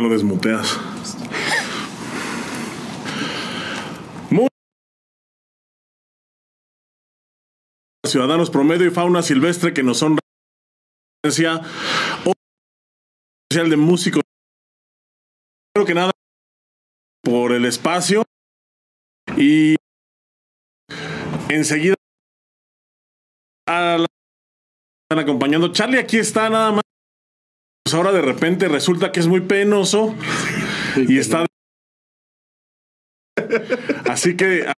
lo desmuteas. Ciudadanos promedio y fauna silvestre que nos son especial de músicos. Creo que nada por el espacio y enseguida a la- están acompañando. Charlie aquí está nada más. Pues ahora de repente resulta que es muy penoso y está. Así que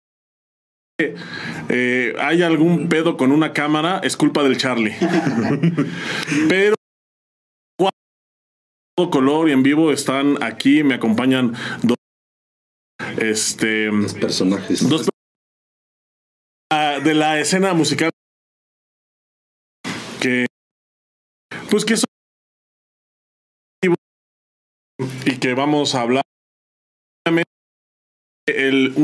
eh, hay algún pedo con una cámara, es culpa del Charlie. Pero color y en vivo están aquí, me acompañan dos este personajes. dos ah, de la escena musical que pues que son y que vamos a hablar el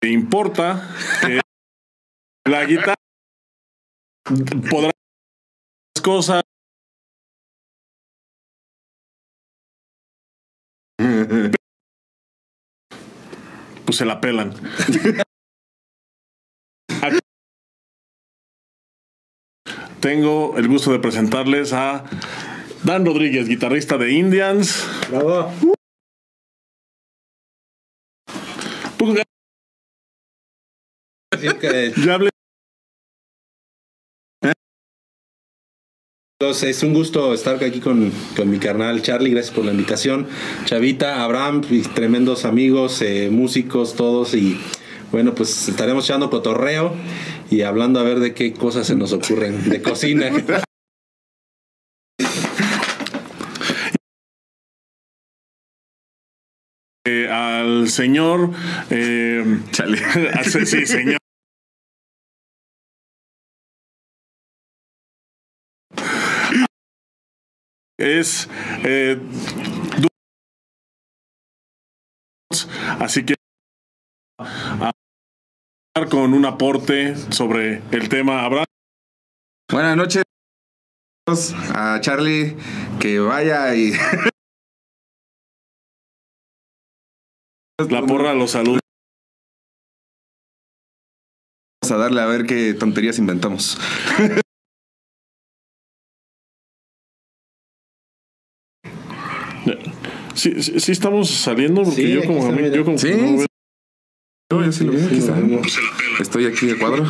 que importa la guitarra podrá cosas pues se la pelan. Tengo el gusto de presentarles a Dan Rodríguez, guitarrista de Indians. Bravo. Pues, ya hablé. es un gusto estar aquí con, con mi carnal Charlie. Gracias por la invitación. Chavita, Abraham, tremendos amigos, eh, músicos, todos. Y bueno, pues estaremos echando cotorreo y hablando a ver de qué cosas se nos ocurren de cocina. eh, al señor. eh, Chale. al- sí, señor. Es. eh, así que. a- a- con un aporte sobre el tema. Habrá Buenas noches a Charlie que vaya y la porra los saludos. Vamos a darle a ver qué tonterías inventamos. Sí, sí, sí estamos saliendo porque Sí, yo como, mira. yo como Sí, no veo- sí. Yo, yo sí lo veo, aquí está. Estoy aquí de cuadro.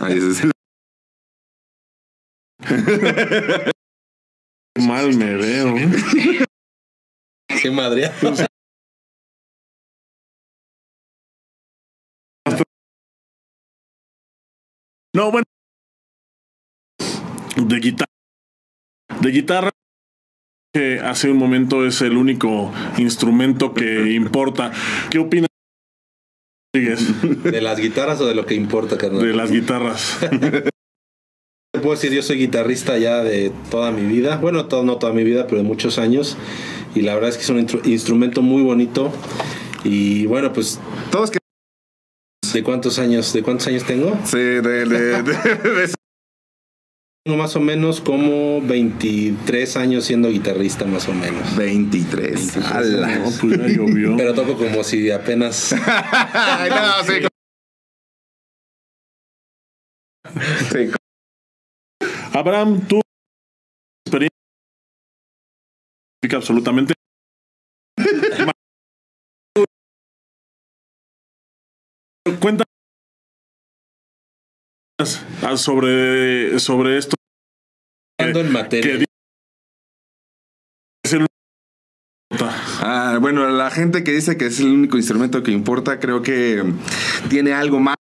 Ahí es el- mal me veo. Qué madre. No, bueno. De guitarra. De guitarra. Que hace un momento es el único instrumento que importa. ¿Qué opinas? ¿De las guitarras o de lo que importa, carnal? De las guitarras. Te puedo decir, yo soy guitarrista ya de toda mi vida. Bueno, todo, no toda mi vida, pero de muchos años. Y la verdad es que es un instrumento muy bonito. Y bueno, pues, Todos que ¿de cuántos años? ¿De cuántos años tengo? sí, de, de- de- de- Tengo más o menos como 23 años siendo guitarrista, más o menos. 23. ¡Hala! No, pues ya llovió. Pero toco como si apenas. No, sí. Sí, Abraham, tú experiencia absolutamente cuenta sobre sobre esto en materia. que es el Ah, bueno, la gente que dice que es el único instrumento que importa, creo que tiene algo más.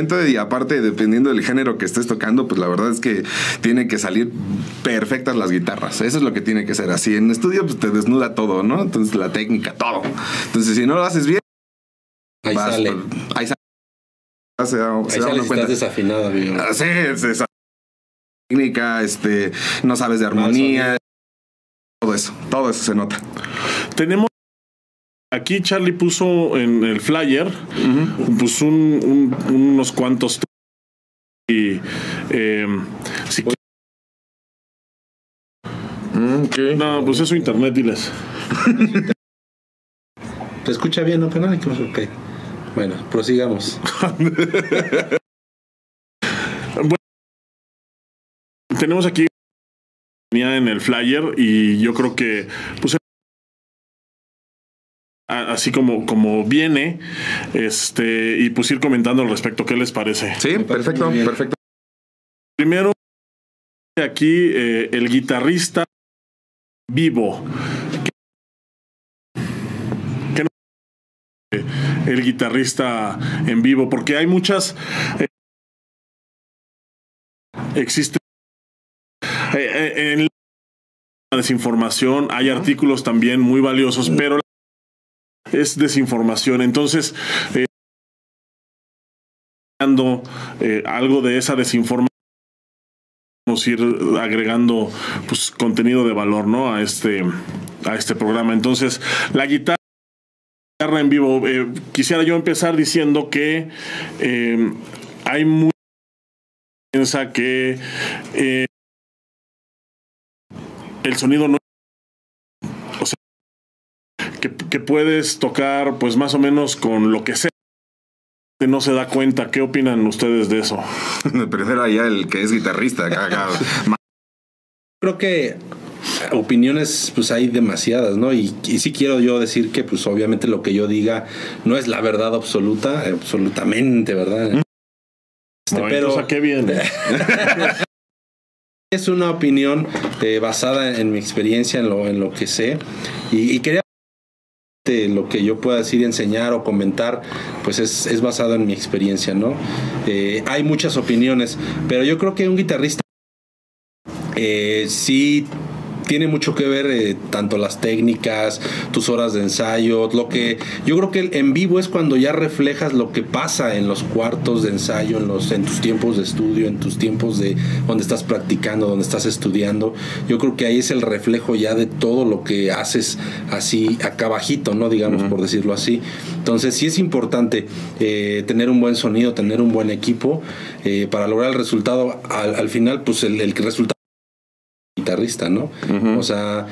Instrumento Y aparte, dependiendo del género que estés tocando, pues la verdad es que tiene que salir perfectas las guitarras. Eso es lo que tiene que ser. Así en estudio, pues te desnuda todo, ¿no? Entonces la técnica, todo. Entonces, si no lo haces bien, Ahí vas sale. ahí sale. Se da, Ahí se da sale uno si cuenta. estás desafinado, amigo. Ah, Sí, es esa técnica, este, no sabes de armonía, todo eso, todo eso se nota. tenemos aquí Charlie puso en el flyer pues un- un- unos cuantos y eh, si Mm, ok. no, pues es su internet, diles. ¿Te escucha bien, no, canal? Ok. Bueno, prosigamos. Tenemos aquí en el flyer y yo creo que pues así como como viene este y pues ir comentando al respecto qué les parece. Sí, perfecto, perfecto. Primero aquí eh, el guitarrista vivo. ¿Qué no- eh, el guitarrista en vivo? Porque hay muchas. eh, existe. eh, eh, en la desinformación hay artículos también muy valiosos, pero es desinformación. Entonces, eh, eh, algo de esa desinformación ir agregando pues contenido de valor no a este a este programa entonces la guitarra en vivo eh, quisiera yo empezar diciendo que eh, hay muy piensa que eh, el sonido no que, que puedes tocar pues más o menos con lo que sea no se da cuenta qué opinan ustedes de eso Primero allá el que es guitarrista. Creo que opiniones pues hay demasiadas, ¿no? Y, y sí quiero yo decir que pues obviamente lo que yo diga no es la verdad absoluta, absolutamente, ¿verdad? Este, No, pero ¿a qué viene? es una opinión eh, basada en mi experiencia, en lo, en lo que sé. Y, y quería lo que yo pueda decir, enseñar o comentar, pues es, es basado en mi experiencia, ¿no? Eh, hay muchas opiniones, pero yo creo que un guitarrista eh, sí tiene mucho que ver eh, tanto las técnicas, tus horas de ensayo, lo que yo creo que el en vivo es cuando ya reflejas lo que pasa en los cuartos de ensayo, en los en tus tiempos de estudio, en tus tiempos de donde estás practicando, donde estás estudiando. Yo creo que ahí es el reflejo ya de todo lo que haces así acá bajito, no digamos por decirlo así. Entonces sí es importante eh, tener un buen sonido, tener un buen equipo eh, para lograr el resultado. Al, al final, pues el, el resultado guitarrista, ¿no? O sea,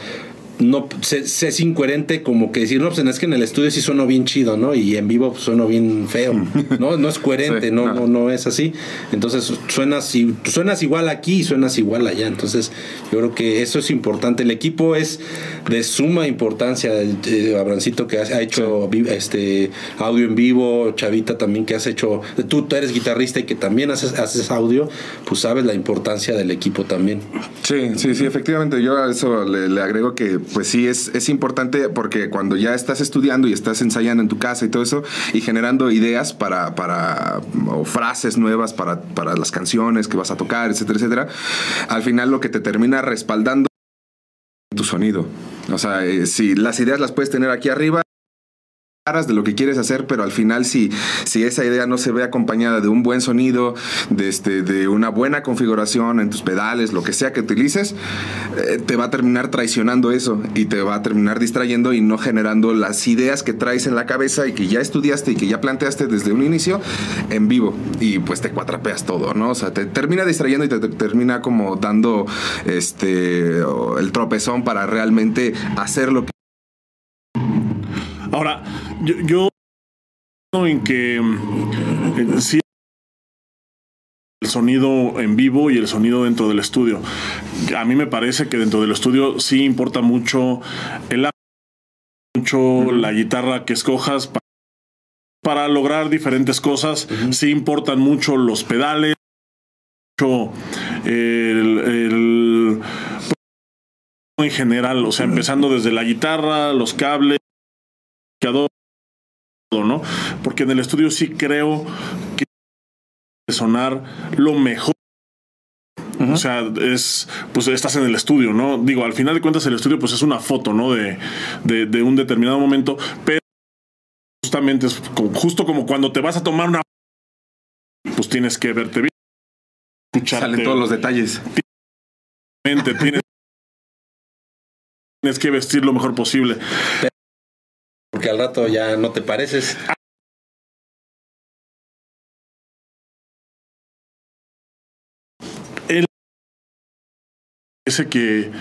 no se, se es incoherente como que decir, no, pues es que en el estudio sí sueno bien chido, ¿no? Y en vivo pues, sueno bien feo. No, no es coherente, Sí, no, no. no, no es así. Entonces suenas, suenas igual aquí y suenas igual allá. Entonces, yo creo que eso es importante. El equipo es de suma importancia. Eh, Abrancito que ha hecho este audio en vivo, Chavita también que has hecho, tú, tú eres guitarrista y que también haces, haces audio, pues sabes la importancia del equipo también. Sí, sí, sí, efectivamente. Yo a eso le, le agrego que, pues sí, es, es importante porque cuando ya estás estudiando y estás ensayando en tu casa y todo eso, y generando ideas para, para o frases nuevas para, para las canciones que vas a tocar, etcétera, etcétera, al final lo que te termina respaldando es tu sonido. O sea, eh, si las ideas las puedes tener aquí arriba, claras de lo que quieres hacer, pero al final si, si esa idea no se ve acompañada de un buen sonido, de, este, de una buena configuración en tus pedales, lo que sea que utilices, eh, te va a terminar traicionando eso y te va a terminar distrayendo y no generando las ideas que traes en la cabeza y que ya estudiaste y que ya planteaste desde un inicio en vivo y pues te cuatrapeas todo, ¿no? O sea, te termina distrayendo y te, te termina como dando este el tropezón para realmente hacer lo que Ahora, yo, yo en que eh, sí el sonido en vivo y el sonido dentro del estudio. A mí me parece que dentro del estudio sí importa mucho el mucho la guitarra que escojas pa- para lograr diferentes cosas. Sí importan mucho los pedales, mucho el, el- en general, o sea, empezando desde la guitarra, los cables, ¿no? Porque en el estudio sí creo que sonar lo mejor. O sea, es, pues estás en el estudio, ¿no? Digo, al final de cuentas el estudio pues es una foto, ¿no? De, de, de un determinado momento, pero justamente es como- justo como cuando te vas a tomar una... Pues tienes que verte bien. Escucharte salen todos los detalles. tienes, tienes que vestir lo mejor posible. Porque al rato ya no te pareces. él dice que,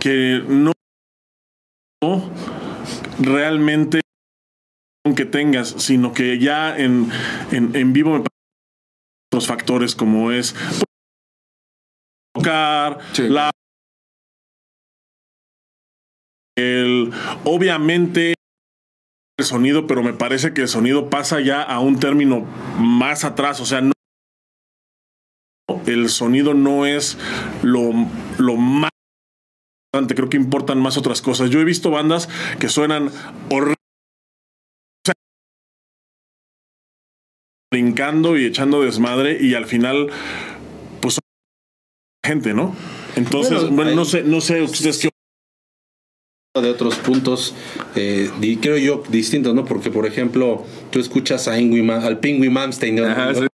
que no realmente que tengas, sino que ya en, en, en vivo me otros factores como es tocar, Sí. la el obviamente el sonido, pero me parece que el sonido pasa ya a un término más atrás, o sea, no el sonido no es lo, lo más importante, creo que importan más otras cosas. Yo he visto bandas que suenan horribles brincando y echando desmadre y al final pues gente, ¿no? Entonces, Bueno, bueno, no sé, no sé ustedes qué de otros puntos, eh, di- creo yo, distintos, ¿no? Porque, por ejemplo, tú escuchas a Ingui Ma- al Pingui Malmsteen, ¿no? Ajá, sí.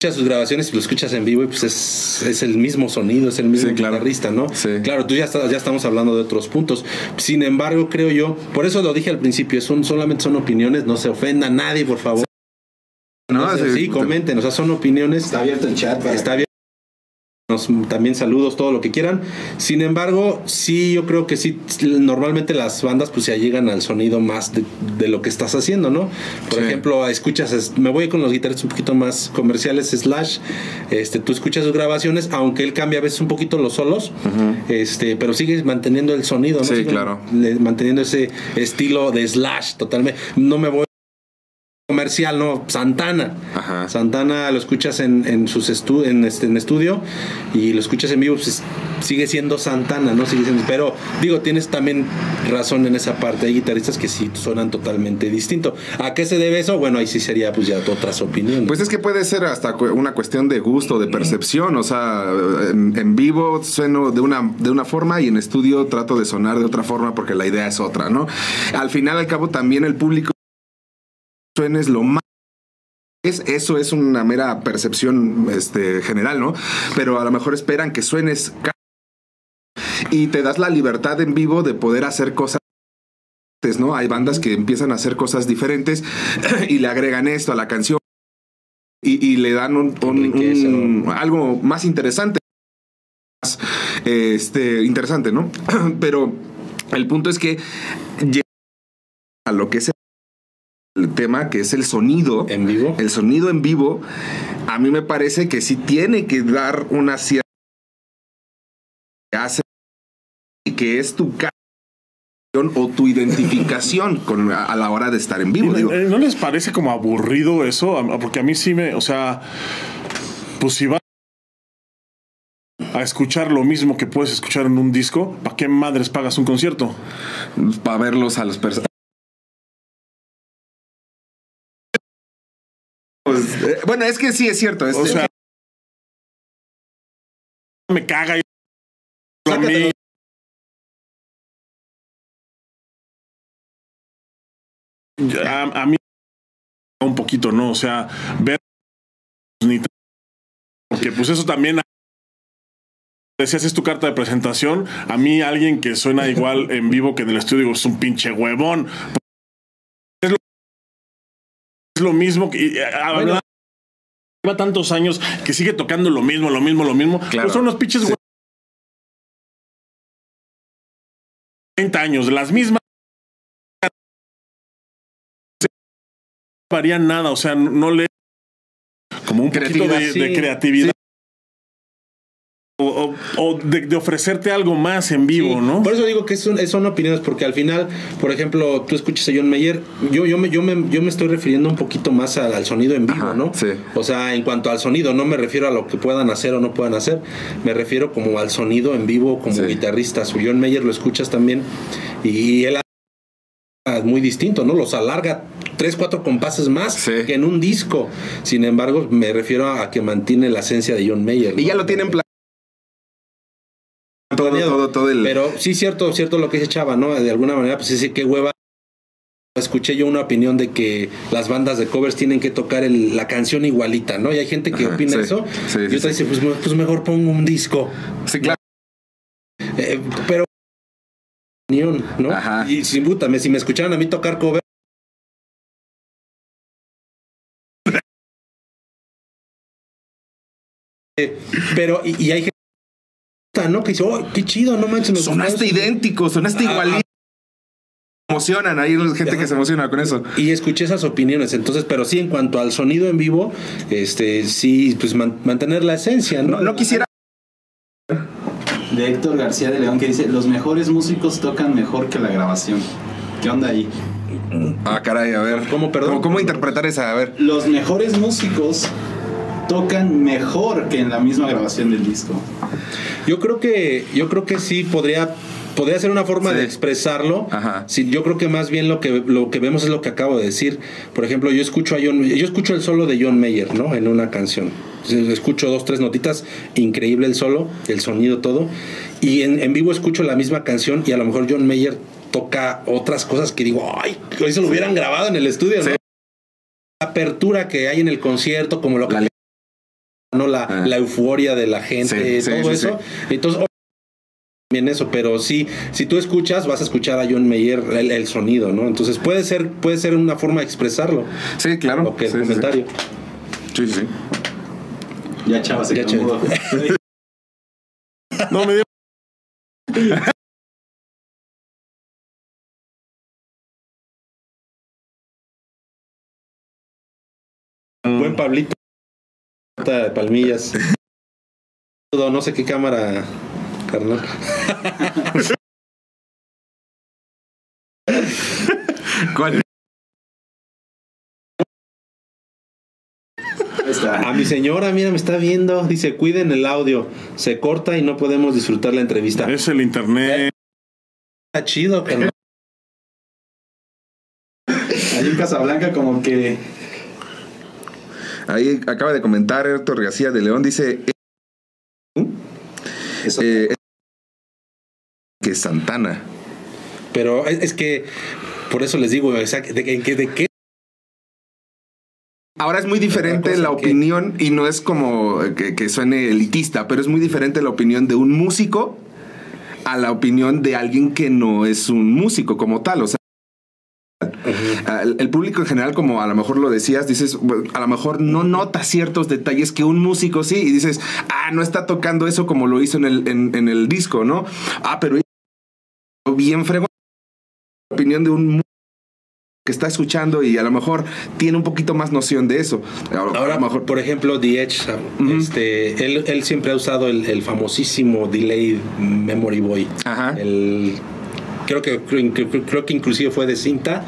escuchas sus grabaciones y lo escuchas en vivo y pues es, es el mismo sonido, es el mismo Sí, claro. guitarrista, ¿no? Sí. Claro, tú ya, ya estamos hablando de otros puntos. Sin embargo, creo yo, por eso lo dije al principio, son, solamente son opiniones, no se ofenda a nadie, por favor. ¿no? No sé, Así- sí, comenten, o sea, son opiniones. Está abierto el chat. para- Está bien. Nos- también saludos, todo lo que quieran. Sin embargo, sí, yo creo que sí, normalmente las bandas pues se llegan al sonido más de, de lo que estás haciendo, ¿no? Por Sí. ejemplo, escuchas, es- me voy con los guitarristas un poquito más comerciales, Slash, este, tú escuchas sus grabaciones, aunque él cambia a veces un poquito los solos, este, pero sigues manteniendo el sonido, ¿no? Sí, Sigue claro. manteniendo ese estilo de Slash totalmente. No me voy comercial, no, Santana. Ajá. Santana lo escuchas en, en sus estu en, este, en estudio y lo escuchas en vivo, pues sigue siendo Santana, ¿no? Sigue siendo, pero digo, tienes también razón en esa parte. Hay guitarristas que sí suenan totalmente distinto. ¿A qué se debe eso? Bueno, ahí sí sería pues ya otras opiniones. Pues es que puede ser hasta una cuestión de gusto, de percepción. O sea, en, en vivo sueno de una, de una forma y en estudio trato de sonar de otra forma porque la idea es otra, ¿no? Al final, al cabo, también el público suenes lo más. Es, eso es una mera percepción este, general, ¿no? Pero a lo mejor esperan que suenes y te das la libertad en vivo de poder hacer cosas. ¿no? Hay bandas que empiezan a hacer cosas diferentes y le agregan esto a la canción y, y le dan un, un- Enriquece, un- algo más interesante. Más, este, interesante, ¿no? Pero el punto es que a lo que es tema, que es el sonido. en vivo. El sonido en vivo, a mí me parece que sí tiene que dar una cierta que hace que es tu o tu identificación con a, a la hora de estar en vivo. ¿Y digo. ¿No, ¿No les parece como aburrido eso? Porque a mí sí me, o sea, pues si vas a escuchar lo mismo que puedes escuchar en un disco, ¿para qué madres pagas un concierto? para verlos a los personajes. bueno, es que sí es cierto. es- O sea, me caga. y- A mí, a, a mí un poquito, ¿no? O sea, ver ni t- porque pues eso también decías es tu carta de presentación, a mí alguien que suena igual en vivo que en el estudio digo, es un pinche huevón. Lo, mismo que eh, habla- lleva tantos años que sigue tocando lo mismo, lo mismo, lo mismo. Claro. Pues son unos pinches Sí. huevos. 30 años, las mismas varían nada, o sea, no, le como un poquito Creatividad, de, sí. de creatividad o, o- o de, de ofrecerte algo más en vivo, Sí, ¿no? Por eso digo que son, son opiniones, porque al final, por ejemplo, tú escuchas a John Mayer, yo, yo, me, yo, me, yo me estoy refiriendo un poquito más al, al sonido en vivo, Ajá, ¿no? sí. O sea, en cuanto al sonido, no me refiero a lo que puedan hacer o no puedan hacer, me refiero como al sonido en vivo como Sí. guitarrista. Su John Mayer lo escuchas también y él es muy distinto, ¿no? Los alarga tres, cuatro compases más Sí. que en un disco. Sin embargo, me refiero a que mantiene la esencia de John Mayer. y ¿no? ya lo tienen planeado. Todo, planeado. todo, todo el. Pero sí, cierto, cierto lo que dice Chava, ¿no? De alguna manera, pues sí, qué hueva. Escuché yo una opinión de que las bandas de covers tienen que tocar el- la canción igualita, ¿no? Y hay gente que Ajá, opina sí, eso. sí, y sí, otra dice, pues, pues mejor pongo un disco. sí, claro. Eh, pero. ¿no? Ajá. Y sin puta, me- si me escucharan a mí tocar cover. pero, y, y hay gente ¿no? que dice, oh, qué chido, no manches, me gustó Sonaste eso". idéntico, sonaste Ah, igualito. Emocionan, hay gente que se emociona con eso. Y escuché esas opiniones, entonces, pero sí, en cuanto al sonido en vivo, este, sí, pues man- mantener la esencia, ¿no? No, no quisiera. De Héctor García de León que dice, los mejores músicos tocan mejor que la grabación. ¿Qué onda ahí? Ah, caray, a ver. ¿Cómo, perdón? ¿Cómo, cómo interpretar esa? A ver. Los mejores músicos tocan mejor que en la misma grabación del disco. Yo creo que, yo creo que sí podría, podría ser una forma Sí. de expresarlo. Ajá. Sí, yo creo que más bien lo que, lo que vemos es lo que acabo de decir. Por ejemplo, yo escucho a John, yo escucho el solo de John Mayer, ¿no? En una canción. Escucho dos, tres notitas, increíble el solo, el sonido, todo. Y en, en vivo escucho la misma canción y a lo mejor John Mayer toca otras cosas que digo, ay, que eso lo hubieran grabado en el estudio, ¿no? Sí. La apertura que hay en el concierto, como lo que La- ¿no? La, Ah. la euforia de la gente, Sí, sí, todo sí, eso. Entonces, bien eso, pero sí, si tú escuchas, vas a escuchar a John Mayer el, el sonido, ¿no? Entonces puede ser, puede ser una forma de expresarlo, Sí, claro. lo que Sí, el sí, sí. comentario. Sí, sí, sí. Ya chava se Ya, quedó chava. mudo. No me dio. Buen Pablito. De Palmillas. No sé qué cámara, carnal. ¿Cuál? A mi señora, mira, me está viendo. Dice, cuiden el audio. Se corta y no podemos disfrutar la entrevista. Es el internet. Está chido, carnal. Ahí en Casablanca como que Ahí acaba de comentar Héctor García de León, dice eh, que Santana. Pero es, es que, por eso les digo, de, que- de qué Ahora es muy diferente la que- opinión, y no es como que, que suene elitista, pero es muy diferente la opinión de un músico a la opinión de alguien que no es un músico como tal. O sea, el, el público en general, como a lo mejor lo decías, dices, a lo mejor no nota ciertos detalles que un músico sí, y dices, ah, no está tocando eso como lo hizo en el, en, en el disco, ¿no? Ah, pero bien fregón. La opinión de un músico que está escuchando y a lo mejor tiene un poquito más noción de eso. Ahora, lo mejor por ejemplo, The Edge, este, él, él siempre ha usado el, el famosísimo Delay Memory Boy. Ajá. El, creo, que, creo, que- creo que inclusive fue de cinta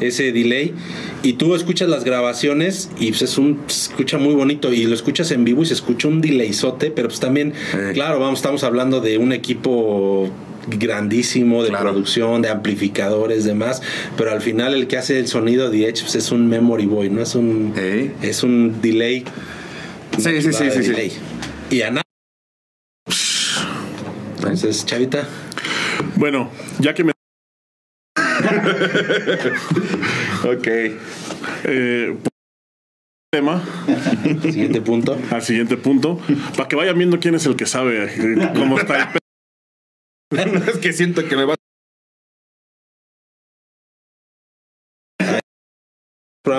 ese delay y tú escuchas las grabaciones y pues es un se escucha muy bonito y lo escuchas en vivo y se escucha un delayzote pero pues también Eh. claro vamos estamos hablando de un equipo grandísimo de Claro. producción de amplificadores demás pero al final el que hace el sonido de Edge pues, es un memory boy no es un es un delay Sí, sí, sí, sí, sí. y a nada entonces chavita Bueno, ya que me. Ok. eh, tema siguiente punto al siguiente punto, para que vayan viendo quién es el que sabe eh, cómo está el pe- es que siento que me va.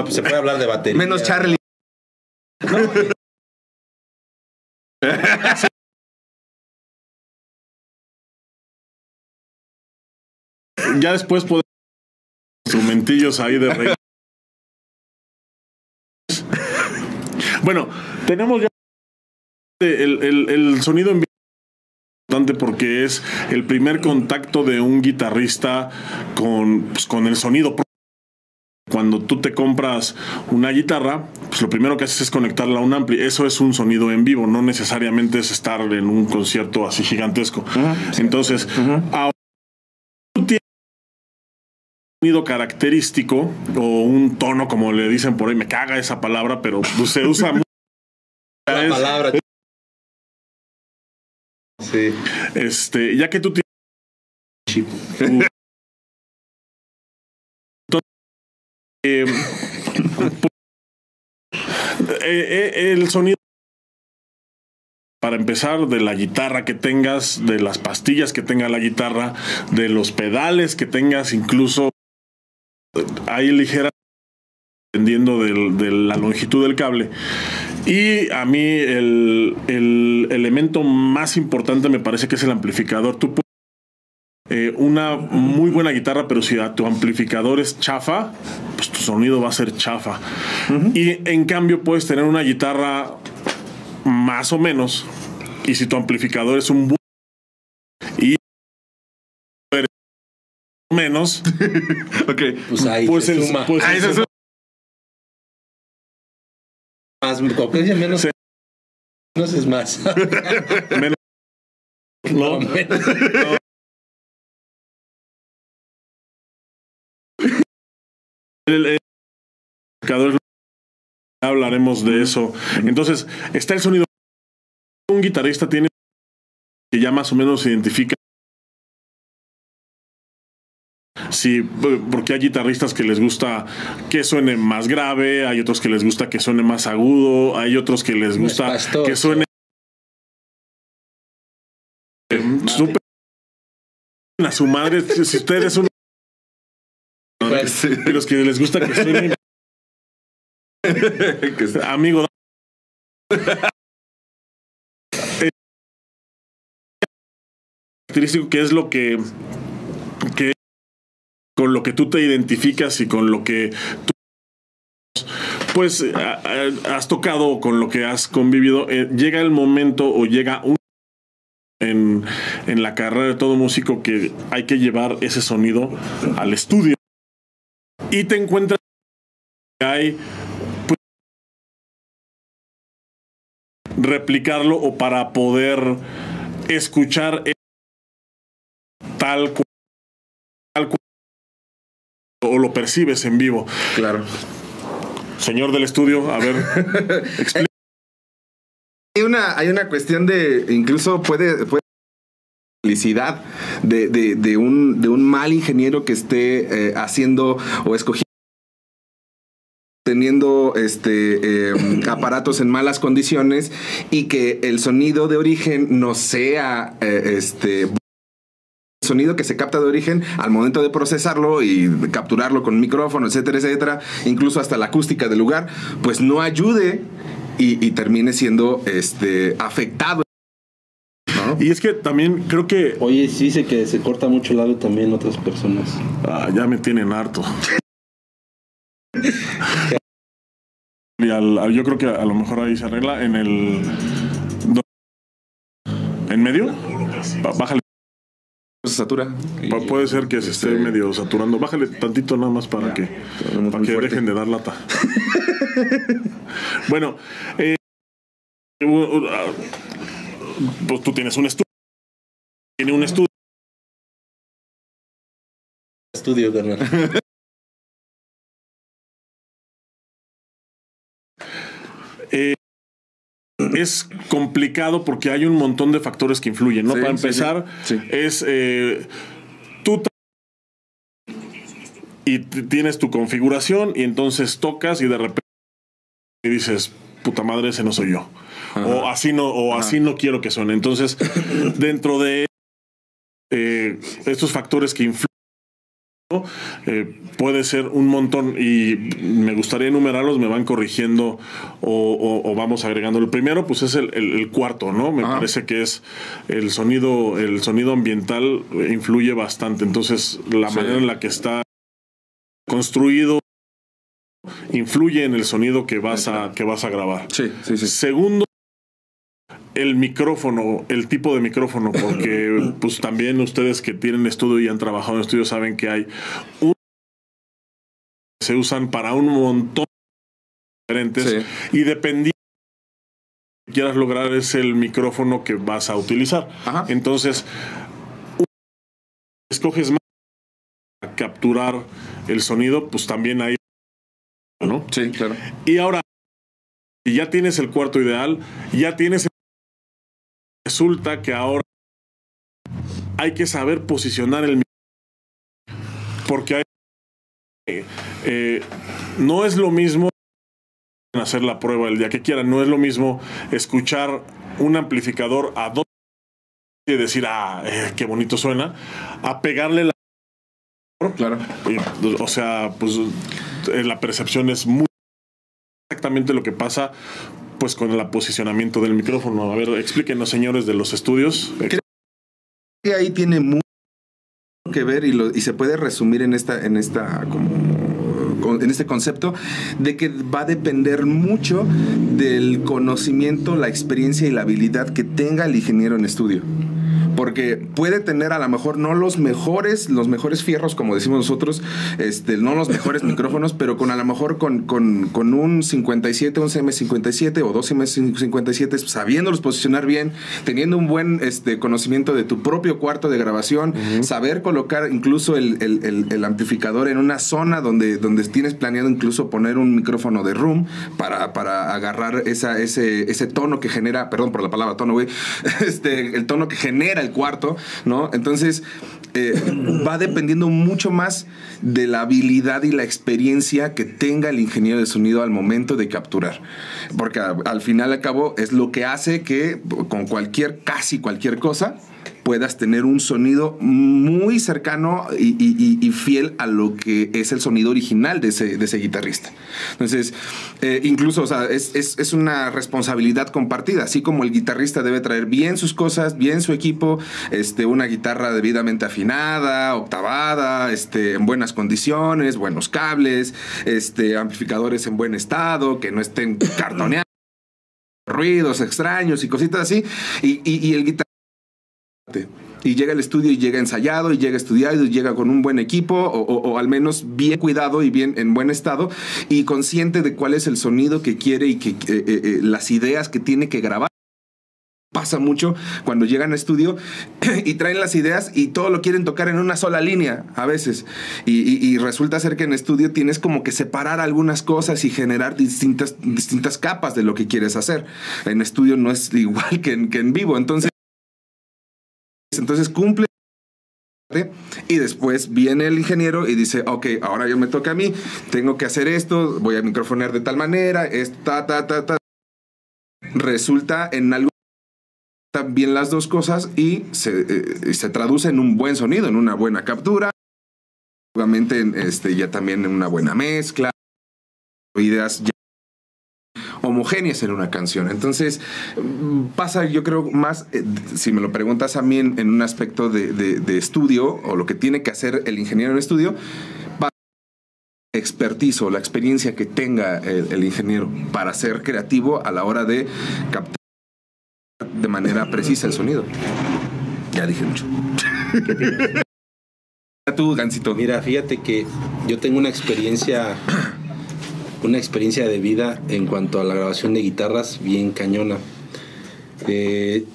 Se puede hablar de batería Menos Charlie. Ya después podemos instrumentillos ahí de rey. Bueno, tenemos ya el, el- el sonido en importante porque es el primer contacto de un guitarrista con, pues, con el sonido. Cuando tú te compras una guitarra, pues lo primero que haces es conectarla a un ampli. Eso es un sonido en vivo, no necesariamente es estar en un concierto así gigantesco. Entonces, ahora sonido característico o un tono, como le dicen por ahí, me caga esa palabra, pero pues, se usa mucho. la Es- palabra sí Este, ya que tú tienes chip. eh, eh, eh, el sonido para empezar de la guitarra que tengas, de las pastillas que tenga la guitarra, de los pedales que tengas, incluso hay ligera dependiendo del- de la longitud del cable. Y a mí el, el elemento más importante me parece que es el amplificador. Tú puedes eh, una muy buena guitarra, pero si a tu amplificador es chafa, pues tu sonido va a ser chafa. Y en cambio puedes tener una guitarra más o menos, y si tu amplificador es un bu- menos, Ok. Pues ahí pues se el, suma. pues Ahí el- se suma. más, menos. Sí. Menos es más. menos- no, menos. el, el amplificador es- hablaremos de eso. Entonces, está el sonido. Un guitarrista tiene que ya más o menos se identifica. Sí, b- porque hay guitarristas que les gusta que suene más grave, hay otros que les gusta que suene más agudo, hay otros que les es gusta que suene eh, súper a su madre. Si si ustedes son Pues, de los que les gusta que suene es- amigo. Eh, característico que es lo que con lo que tú te identificas y con lo que tú pues a- has tocado con lo que has convivido eh, llega el momento o llega un en, en la carrera de todo músico que hay que llevar ese sonido al estudio. Y te encuentras que hay replicarlo o para poder escuchar e- tal cual, lo percibes en vivo. Claro. Señor del estudio, a ver, Hay una, hay una cuestión de, incluso puede, puede felicidad de, de, de un, de un mal ingeniero que esté eh, haciendo o escogiendo teniendo este eh, aparatos en malas condiciones y que el sonido de origen no sea eh, este sonido que se capta de origen al momento de procesarlo y capturarlo con micrófono, etcétera, etcétera, incluso hasta la acústica del lugar, pues no ayude y, y termine siendo este afectado. ¿no? y es que también creo que Oye, sí dice que se corta mucho el audio también otras personas. ah, ya me tienen harto. Y al- al- yo creo que a lo mejor ahí se arregla en el en medio. Bájale, Se satura. Puede ser que se esté Este, medio saturando. Bájale tantito nada más para que para muy que fuerte. dejen de dar lata. bueno, eh, ah, pues tú tienes un estudio. Tiene un estudio. Estudio, carnal. eh, es complicado porque hay un montón de factores que influyen, ¿no? Sí, Para empezar, sí. Sí. es eh, tú y tienes tu configuración y entonces tocas y de repente dices, puta madre, ese no soy yo. O así no, o así no quiero que suene. Entonces, dentro de eh, estos factores que influyen. Eh, puede ser un montón y me gustaría enumerarlos, me van corrigiendo o, o- o vamos agregando. El primero, pues es el, el- el cuarto, ¿no? Me Ajá. parece que es el sonido, el sonido ambiental influye bastante. Entonces, la Sí. manera en la que está construido influye en el sonido que vas a, que vas a grabar. Sí, sí, sí. Segundo, el micrófono, el tipo de micrófono, porque pues también ustedes que tienen estudio y han trabajado en estudio saben que hay un se usan para un montón de diferentes Sí. y dependiendo de lo que quieras lograr es el micrófono que vas a utilizar. Ajá. Entonces, escoges más para capturar el sonido, pues también hay ¿no? Sí, claro. Y ahora, ya tienes el cuarto ideal, ya tienes el... Resulta que ahora hay que saber posicionar el micrófono. Porque hay... eh, eh, no es lo mismo hacer la prueba el día que quieran, no es lo mismo escuchar un amplificador a dos y decir, ah, eh, qué bonito suena, a pegarle la Claro. y, O sea, pues la percepción es muy exactamente lo que pasa pues con el posicionamiento del micrófono. A ver, explíquenos, señores de los estudios. que ahí tiene mucho que ver y, lo- y se puede resumir en esta, en esta como en este concepto de que va a depender mucho del conocimiento, la experiencia y la habilidad que tenga el ingeniero en estudio. Porque puede tener a lo mejor no los mejores, los mejores fierros, como decimos nosotros, este, no los mejores micrófonos, pero con a lo mejor con, con- con un 57, un CM57 o dos CM57, sabiéndolos posicionar bien, teniendo un buen este, conocimiento de tu propio cuarto de grabación, saber colocar incluso el, el- el- el amplificador en una zona donde, donde tienes planeado incluso poner un micrófono de room para, para agarrar esa, ese, ese tono que genera, perdón por la palabra tono, güey, este, el tono que genera el cuarto, ¿no? Entonces, eh, va dependiendo mucho más de la habilidad y la experiencia que tenga el ingeniero de sonido al momento de capturar. Porque al final, al cabo, es lo que hace que con cualquier, casi cualquier cosa, puedas tener un sonido muy cercano y, fiel a lo que es el sonido original de ese, guitarrista. Entonces, eh, incluso, o sea, es, una responsabilidad compartida, así como el guitarrista debe traer bien sus cosas, bien su equipo, este, una guitarra debidamente afinada, octavada, este, en buenas condiciones, buenos cables, este, amplificadores en buen estado, que no estén cartoneados ruidos extraños y cositas así. Y- y el guitarrista y llega al estudio y llega ensayado y llega estudiado y llega con un buen equipo o, al menos bien cuidado y bien en buen estado y consciente de cuál es el sonido que quiere y que eh, eh, eh, las ideas que tiene que grabar pasa mucho cuando llegan a estudio y traen las ideas y todo lo quieren tocar en una sola línea a veces. Y, resulta ser que en estudio tienes como que separar algunas cosas y generar distintas, distintas capas de lo que quieres hacer. En estudio no es igual que en vivo. Entonces, entonces cumple y después viene el ingeniero y dice, ok, ahora yo me toca a mí, tengo que hacer esto, voy a microfonear de tal manera, esto, ta, ta, ta, ta. Resulta en algo bien las dos cosas y se, eh, se traduce en un buen sonido, en una buena captura, obviamente en, este, ya también en una buena mezcla, ideas ya homogéneas en una canción. Entonces, pasa yo creo más, eh, si me lo preguntas a mí en, en un aspecto de, de- de estudio o lo que tiene que hacer el ingeniero en estudio, va expertise o la experiencia que tenga el, el ingeniero para ser creativo a la hora de captar de manera precisa el sonido. Ya dije mucho. Tú, Gancito. Mira, fíjate que yo tengo una experiencia, una experiencia de vida en cuanto a la grabación de guitarras bien cañona. Eh,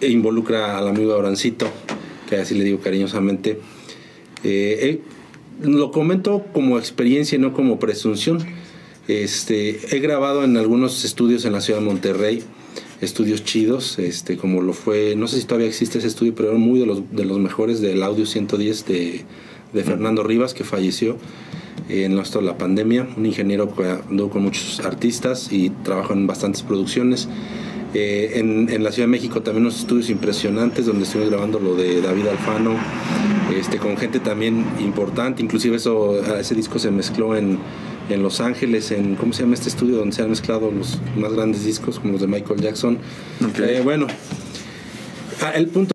e involucra al amigo Abrancito, que así le digo cariñosamente. Eh, lo comento como experiencia no como presunción. Este, he grabado en algunos estudios en la ciudad de Monterrey, estudios chidos, este, como lo fue, no sé si todavía existe ese estudio, pero era muy de los, de los mejores del audio 110 de, de Fernando Rivas, que falleció en de la pandemia, un ingeniero que andó con muchos artistas y trabajó en bastantes producciones. Eh, en, en la Ciudad de México también unos estudios impresionantes donde estuvimos grabando lo de David Alfano, este, con gente también importante, inclusive eso, ese disco se mezcló en, en Los Ángeles, en, ¿cómo se llama este estudio? Donde se han mezclado los más grandes discos, como los de Michael Jackson. Ok. Eh, bueno, ah, el punto...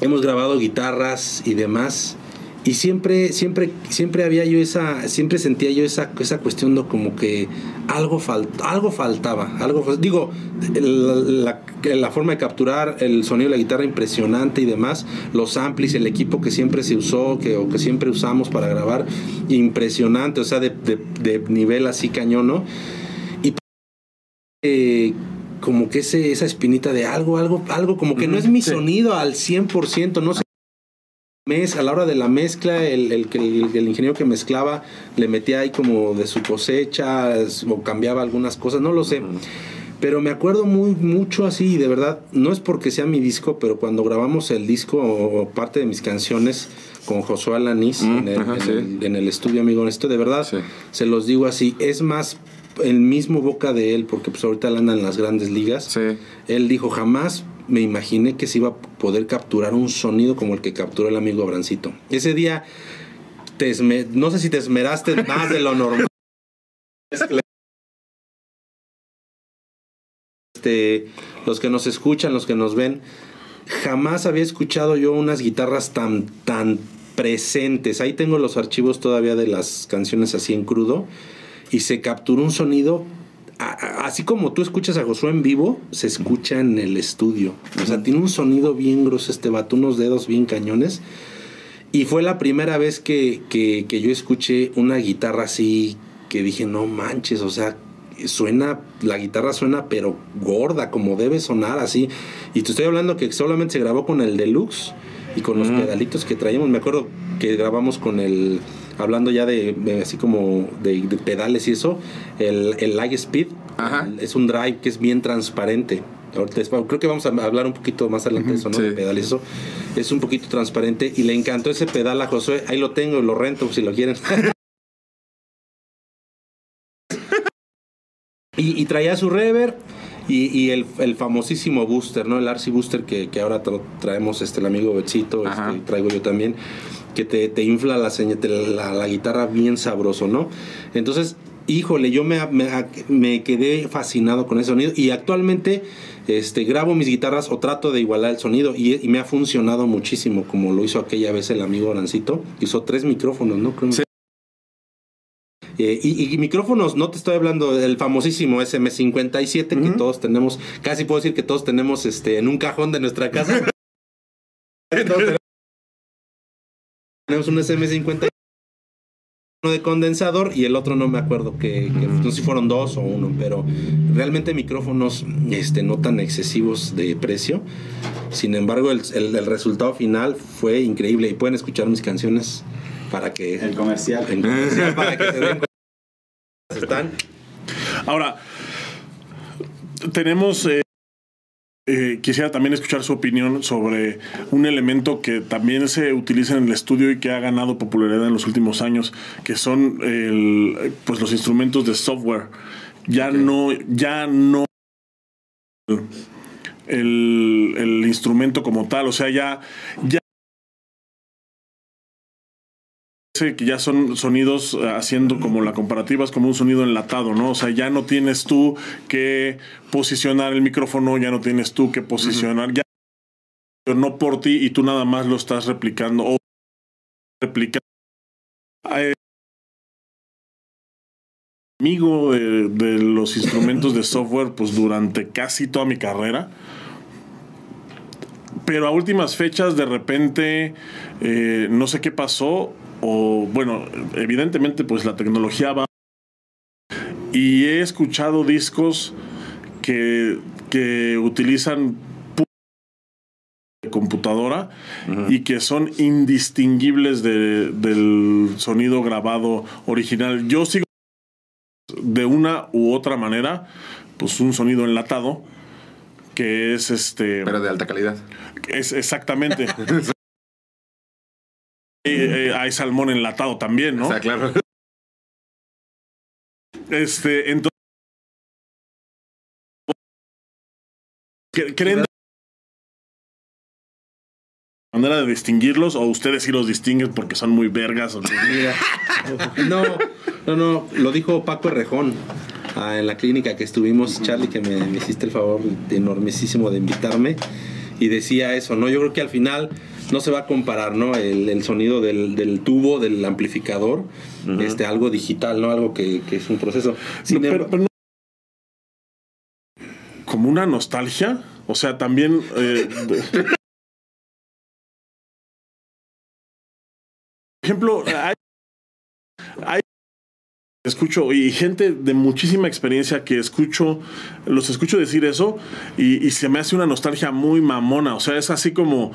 Hemos grabado guitarras y demás. Y siempre, siempre, siempre había yo esa, siempre sentía yo esa, esa cuestión de como que algo, fal- algo faltaba, algo, digo, la, la forma de capturar el sonido de la guitarra impresionante y demás, los amplis, el equipo que siempre se usó, que, o que siempre usamos para grabar, impresionante, o sea, de, de- de nivel así cañón, ¿no? Y eh, como que ese, esa espinita de algo, algo, algo, como que no es mi sonido al 100%, no sé mez- a la hora de la mezcla, el, el, que- el- el ingeniero que mezclaba le metía ahí como de su cosecha o cambiaba algunas cosas, no lo sé. Pero me acuerdo muy mucho así, de verdad, no es porque sea mi disco, pero cuando grabamos el disco o parte de mis canciones con Josué Alanis en, el, ajá, en sí. el- en el estudio Amigo Honesto, de verdad, Sí. se los digo así, es más el mismo boca de él, porque pues ahorita él anda en las grandes ligas. Sí. Él dijo, jamás me imaginé que se iba a poder capturar un sonido como el que capturó el amigo Abrancito. Ese día, te no sé si te esmeraste más de lo normal. este, los que nos escuchan, los que nos ven, jamás había escuchado yo unas guitarras tan, tan presentes. Ahí tengo los archivos todavía de las canciones así en crudo y se capturó un sonido a- así como tú escuchas a Josué en vivo, se escucha en el estudio. O sea, tiene un sonido bien grosso este vato, unos dedos bien cañones. Y fue la primera vez que, que- que yo escuché una guitarra así que dije, no manches, o sea, suena, la guitarra suena pero gorda, como debe sonar así. Y te estoy hablando que solamente se grabó con el deluxe y con los pedalitos que traíamos. Me acuerdo que grabamos con el, hablando ya de, de así como de, de pedales y eso, el, el Light Speed. Ajá. El- es un drive que es bien transparente. Ahorita creo que vamos a hablar un poquito más adelante de eso, ¿no? sí. De pedales, eso. Es un poquito transparente y le encantó ese pedal a Josué. Ahí lo tengo, lo rento si lo quieren. y, y traía su rever y, y el, el famosísimo booster, ¿no? El RC booster que, que ahora tra- traemos este, el amigo Betsito, Ajá. este, traigo yo también, que te, te infla la, la, la guitarra bien sabroso, ¿no? Entonces, híjole, yo me, me, me quedé fascinado con ese sonido y actualmente este, grabo mis guitarras o trato de igualar el sonido y, y me ha funcionado muchísimo, como lo hizo aquella vez el amigo Arancito. Hizo tres micrófonos, ¿no? Creo Sí. eh, y, y micrófonos, no te estoy hablando del famosísimo SM57 que todos tenemos, casi puedo decir que todos tenemos este en un cajón de nuestra casa. tenemos un SM50 uno de condensador y el otro no me acuerdo que, que- no sé si fueron dos o uno, pero realmente micrófonos este, no tan excesivos de precio. Sin embargo, el, el- el resultado final fue increíble y pueden escuchar mis canciones para que El comercial. en comercial para que se den cuenta. Están. Ahora, tenemos. eh, eh, quisiera también escuchar su opinión sobre un elemento que también se utiliza en el estudio y que ha ganado popularidad en los últimos años, que son el, pues los instrumentos de software. Ya no, ya no el, el instrumento como tal, o sea, ya, ya parece que ya son sonidos eh, haciendo como la comparativa es como un sonido enlatado, ¿no? O sea, ya no tienes tú que posicionar el micrófono, ya no tienes tú que posicionar, ya no por ti y tú nada más lo estás replicando o replicando. Eh, amigo de, de los instrumentos de software pues durante casi toda mi carrera pero a últimas fechas de repente eh, no sé qué pasó o bueno evidentemente pues la tecnología va y he escuchado discos que, que utilizan de computadora y que son indistinguibles de- del sonido grabado original yo sigo de una u otra manera pues un sonido enlatado que es este Pero de alta calidad. es exactamente. Hay salmón enlatado también, ¿no? O sea, claro. Este, entonces. ¿cre- ¿Creen manera de distinguirlos o ustedes sí los distinguen porque son muy vergas? O. No, no, no, lo dijo Paco Errejón ah, en la clínica que estuvimos, Charlie, que me, me hiciste el favor enormísimo de invitarme y decía eso, ¿no? Yo creo que al final no se va a comparar, ¿no? El, el sonido del, del tubo, del amplificador, este, algo digital, ¿no? Algo que, que es un proceso. Sin No, pero- embargo- pero no- como una nostalgia. O sea, también. eh, de- Por ejemplo, hay, hay- escucho y gente de muchísima experiencia que escucho, los escucho decir eso y, y se me hace una nostalgia muy mamona. O sea, es así como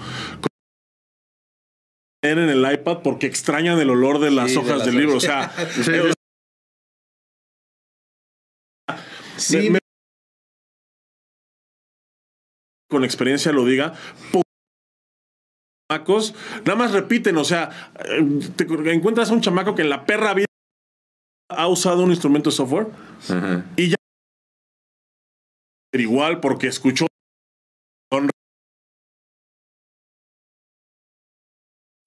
leer en el iPad porque extrañan el olor de las Sí, de hojas las del libro. O hojas. sea, eh, Sí, me- me- con experiencia lo diga. chamacos, nada más repiten, o sea, eh, te encuentras a un chamaco que en la perra vida ha usado un instrumento de software Ajá. y ya igual porque escuchó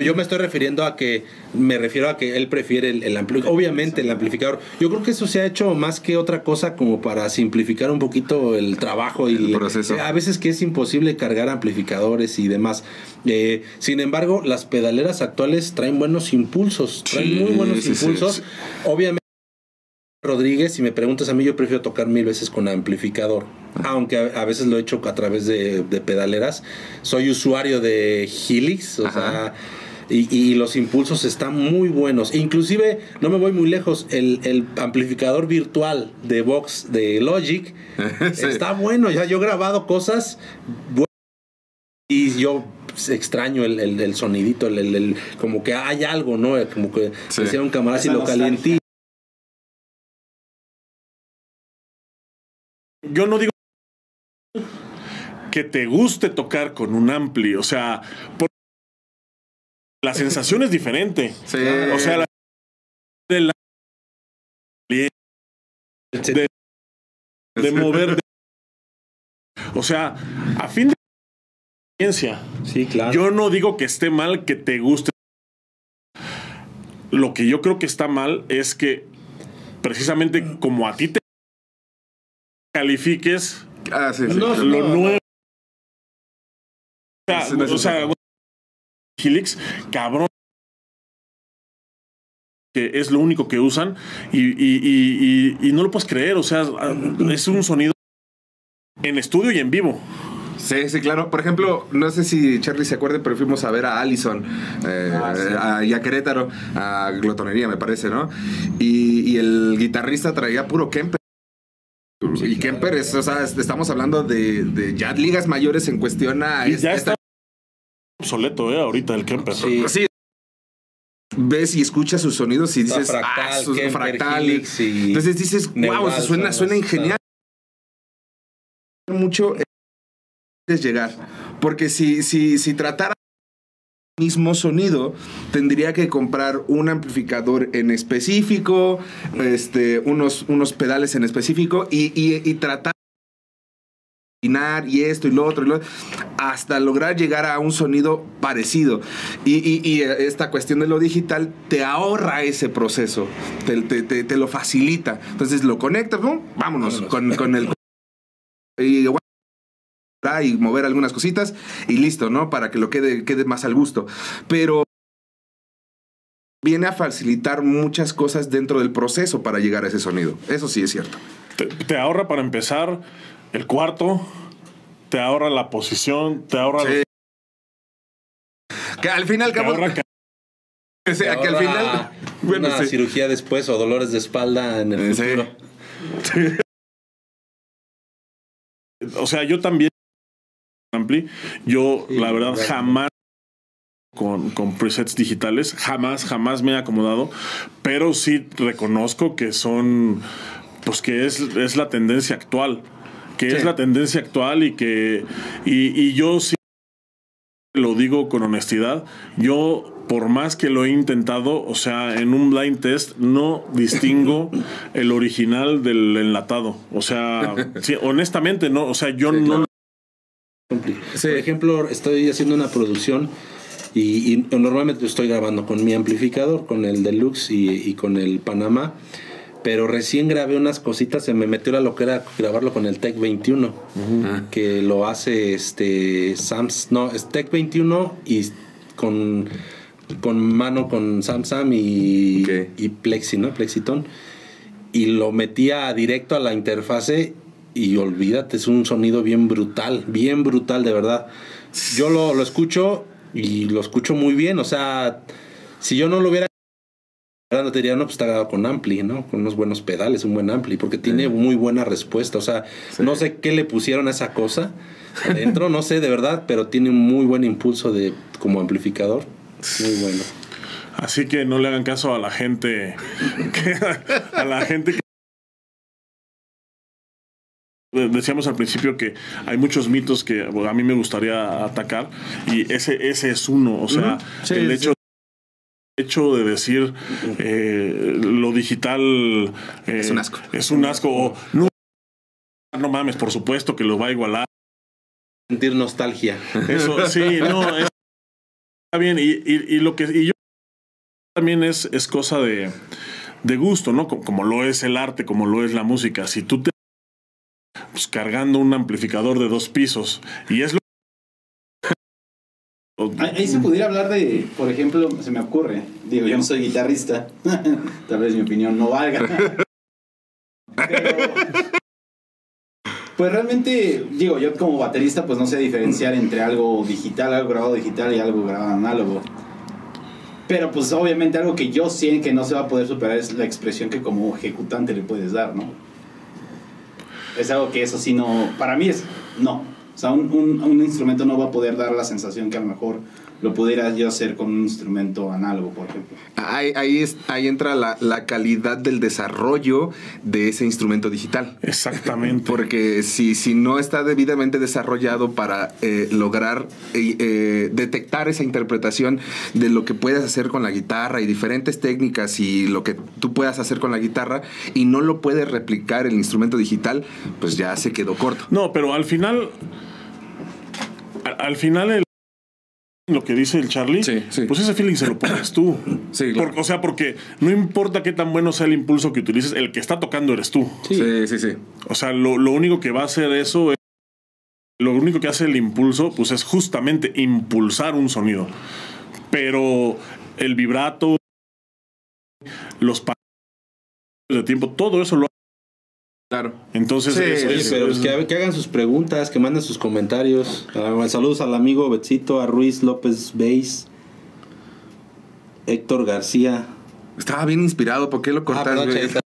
Yo me estoy refiriendo a que, me refiero a que él prefiere el, el amplificador. Obviamente el amplificador. Yo creo que eso se ha hecho más que otra cosa como para simplificar un poquito el trabajo y El proceso. eh, A veces que es imposible cargar amplificadores y demás. Eh, sin embargo, las pedaleras actuales traen buenos impulsos. Traen Sí, muy buenos sí, impulsos. sí. Obviamente. Rodríguez, si me preguntas a mí, yo prefiero tocar mil veces con amplificador. Aunque a, a veces lo he hecho a través de, de pedaleras. Soy usuario de Helix, o Ajá. sea, y, y los impulsos están muy buenos. Inclusive, no me voy muy lejos, el, el amplificador virtual de Vox de Logic Sí. está bueno. Ya yo he grabado cosas y yo extraño el, el- el sonidito, el, el- el- como que hay algo, ¿no? Como que Sí. decía un camarada si Esa lo calientí. Yo no digo que te guste tocar con un ampli, o sea, por- la sensación es diferente. Sí. O sea, la de, la- de, de mover. de- o sea, a fin de experiencia, Sí, claro. yo no digo que esté mal que te guste. Lo que yo creo que está mal es que precisamente como a ti te califiques Ah, sí, sí. Claro. lo nuevo. O sea, o sea. Helix, cabrón. Que es lo único que usan y, y- y- y- y no lo puedes creer. O sea, es un sonido en estudio y en vivo. Sí, sí, claro. Por ejemplo, no sé si Charlie se acuerde, pero fuimos a ver a Allison eh, Ah, sí. a- y a Querétaro, a Glotonería, me parece, ¿no? Y, y el guitarrista traía puro Kemper. y Kemper, es, o sea, es- estamos hablando de, de ya ligas mayores en cuestión a Y es- ya esta- está obsoleto, ¿eh? Ahorita el Kemper. Sí. Sí. Ves y escuchas sus sonidos y dices, fractal, ah, sus Kemper, fractal. Helix y Entonces dices, wow, suena, suena genial. Mucho es llegar. Porque si, si, si tratara el mismo sonido, tendría que comprar un amplificador en específico, este, unos, unos pedales en específico y, y, y tratar y esto y lo otro y lo hasta lograr llegar a un sonido parecido. Y, y- y esta cuestión de lo digital te ahorra ese proceso, te, te- te- te lo facilita. Entonces lo conectas, ¿no? vámonos, Vámonos. Con, con el... Y, y mover algunas cositas y listo, ¿no? Para que lo quede, quede más al gusto. Pero viene a facilitar muchas cosas dentro del proceso para llegar a ese sonido. Eso sí es cierto. Te, te ahorra para empezar el cuarto, te ahorra la posición, te ahorra, Sí. Que al final, te ahorra ca- o sea, que al final, bueno, una sí. cirugía después o dolores de espalda en el Sí. futuro. O sea, yo también ampli, yo Sí, la verdad claro. jamás con, con presets digitales, jamás, jamás me he acomodado, pero sí reconozco que son, pues que es, es la tendencia actual, que Sí. es la tendencia actual y que, y, y yo sí lo digo con honestidad, yo por más que lo he intentado, o sea, en un blind test no distingo el original del enlatado. O sea, sí, honestamente, no, o sea, yo Sí, no claro. Por ejemplo, estoy haciendo una producción y, y normalmente estoy grabando con mi amplificador, con el Deluxe y, y con el Panamá. Pero recién grabé unas cositas, se me metió la loquera grabarlo con el Tech 21, que lo hace este Sams, no, es Tech 21 y con, con mano con Samsung y, Ok. y Plexi, ¿no? Plexiton. Y lo metía directo a la interfase y olvídate, es un sonido bien brutal, bien brutal de verdad. Yo lo, lo escucho y lo escucho muy bien, o sea, si yo no lo hubiera te diría, no, pues está grabado con ampli, ¿no? Con unos buenos pedales, un buen ampli, porque tiene muy buena respuesta. O sea, Sí. no sé qué le pusieron a esa cosa adentro, no sé de verdad, pero tiene un muy buen impulso de como amplificador. Muy bueno. Así que no le hagan caso a la gente. que- a la gente que. Decíamos al principio que hay muchos mitos que a mí me gustaría atacar y ese, ese es uno. O sea. Sí, el hecho, hecho de decir eh, lo digital eh, Es un asco. Es un asco. O, no, no mames, por supuesto que lo va a igualar. Sentir nostalgia. Eso, sí, no, es- está bien. Y, y- y lo que y yo también es, es cosa de, de gusto, ¿no? Como, como lo es el arte, como lo es la música. Si tú te pues, cargando un amplificador de dos pisos y es lo Ahí, ahí se pudiera hablar de, por ejemplo, se me ocurre, digo, yo no soy guitarrista, tal vez mi opinión no valga. Pero, pues realmente, digo, yo como baterista pues no sé diferenciar entre algo digital, algo grabado digital y algo grabado análogo. Pero pues obviamente algo que yo sé que no se va a poder superar es la expresión que como ejecutante le puedes dar, ¿no? Es algo que eso sí no, para mí es no. O sea, un, un- un instrumento no va a poder dar la sensación que a lo mejor lo pudiera yo hacer con un instrumento análogo, por ejemplo. Ahí, ahí, es, ahí entra la, la calidad del desarrollo de ese instrumento digital. exactamente. Porque si, si no está debidamente desarrollado para eh, lograr eh, eh, detectar esa interpretación de lo que puedes hacer con la guitarra y diferentes técnicas y lo que tú puedas hacer con la guitarra y no lo puede replicar el instrumento digital, pues ya se quedó corto. No, pero al final. Al final, el- lo que dice el Charlie, Sí, sí. pues ese feeling se lo pones tú. Sí, claro. Por- o sea, porque no importa qué tan bueno sea el impulso que utilices, el que está tocando eres tú. Sí, sí, sí. O sea, lo, lo único que va a hacer eso es. Lo único que hace el impulso, pues es justamente impulsar un sonido. Pero el vibrato, los pa- de tiempo, todo eso lo Claro. Entonces, Sí, es- Oye, es- pero es- pues que, que hagan sus preguntas, que manden sus comentarios. Ah, saludos al amigo Betzito, a Ruiz López Beis, Héctor García. Estaba bien inspirado, ¿por qué lo Ah, cortas? perdón, güey? Chavita.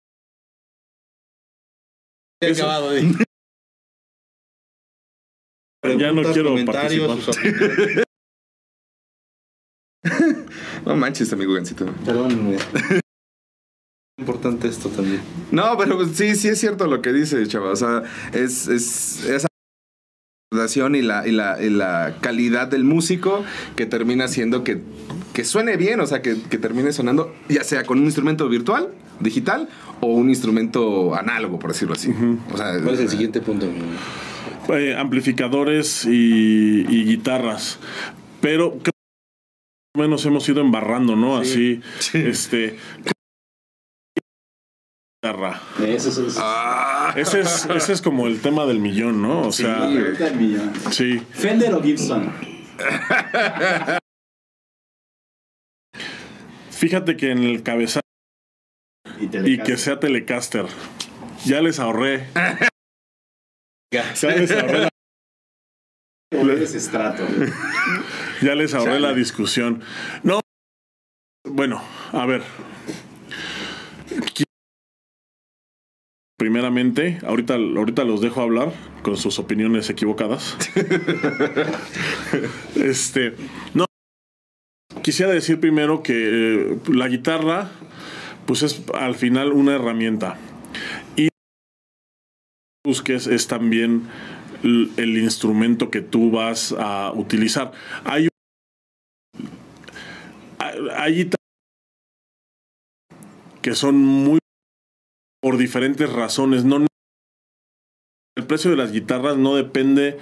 Eso- acabado de- Ya no quiero participar. No manches, amigo Gancito. Perdón. Importante esto también. No, pero pues, sí, sí es cierto lo que dice, chava. O sea, es, es esa y la, y, la, y la calidad del músico que termina haciendo que, que suene bien, o sea, que, que termine sonando, ya sea con un instrumento virtual, digital, o un instrumento análogo, por decirlo así. O sea, ¿Cuál es el siguiente punto? eh, amplificadores y, y guitarras. Pero creo que más o menos hemos ido embarrando, ¿no? Así, este. Guitarra. Eso Ah, Ese es, ese es como el tema del millón, ¿no? O sea, Sí, el millón. sí. Fender o Gibson. Fíjate que en el cabezal Y, que sea Telecaster. Ya les ahorré. Ya les ahorré la, ya les ahorré la discusión. No. Bueno, a ver. Primeramente, ahorita, ahorita los dejo hablar con sus opiniones equivocadas. este, no. Quisiera decir primero que eh, la guitarra, pues es al final una herramienta. Y busques es también l- el instrumento que tú vas a utilizar. Hay- hay guitarras que son muy por diferentes razones. No el precio de las guitarras no depende,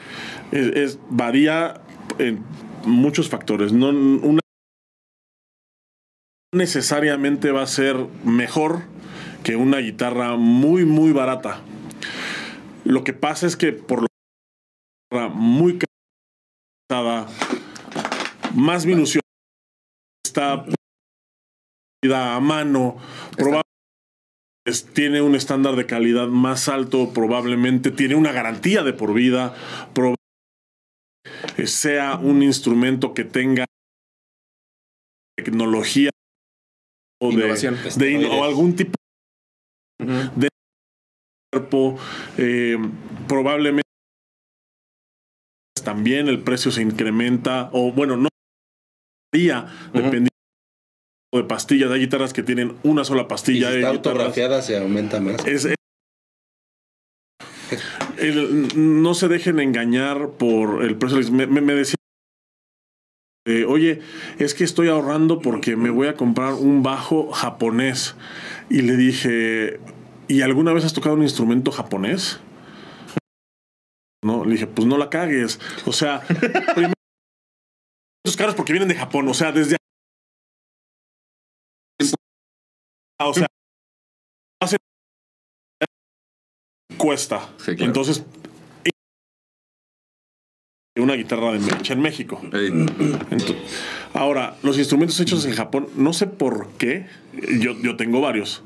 es, varía en muchos factores. No una necesariamente va a ser mejor que una guitarra muy muy barata. Lo que pasa es que por lo muy casada, más minuciosa, está a mano, probablemente tiene un estándar de calidad más alto, probablemente tiene una garantía de por vida, probablemente sea un instrumento que tenga tecnología o de, de o algún tipo de cuerpo, eh, probablemente también el precio se incrementa, o bueno, no varía dependiendo de pastillas. Hay guitarras que tienen una sola Y si pastilla. está guitarras- autografiada se aumenta más. es, es- el- no se dejen engañar por el precio. Me, me- me decía, eh, oye, es que estoy ahorrando porque me voy a comprar un bajo japonés. Y le dije, ¿y alguna vez has tocado un instrumento japonés? No, le dije, pues no la cagues. O sea, primero, caros porque vienen de Japón, o sea, desde o sea, hace cuesta. Sí, claro. Entonces una guitarra de mecha en México. Ahora, los instrumentos hechos en Japón, no sé por qué, yo, yo tengo varios,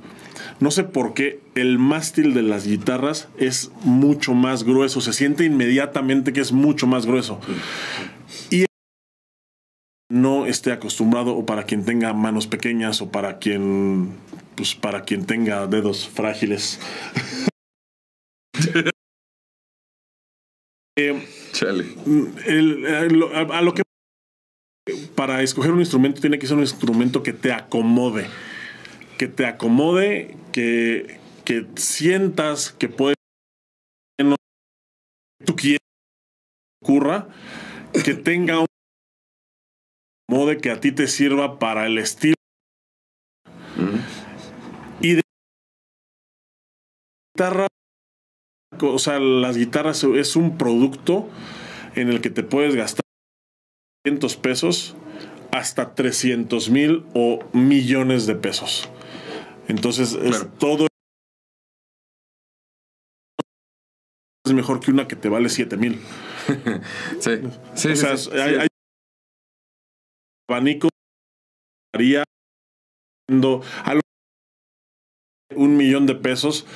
no sé por qué el mástil de las guitarras es mucho más grueso, se siente inmediatamente que es mucho más grueso. Y no esté acostumbrado o para quien tenga manos pequeñas o para quien pues para quien tenga dedos frágiles. Eh, chale. el- a lo- a, a lo que para escoger un instrumento tiene que ser un instrumento que te acomode que te acomode que, que sientas que puede que tú quieres que ocurra que tenga un acomode que a ti te sirva para el estilo y de guitarra o sea, las guitarras es un producto en el que te puedes gastar 500 pesos hasta 300 mil o millones de pesos. Entonces, es todo es mejor que una que te vale 7 mil. Sí, sí, o sí, sea, sí, hay, sí. hay abanico siendo algo un millón de pesos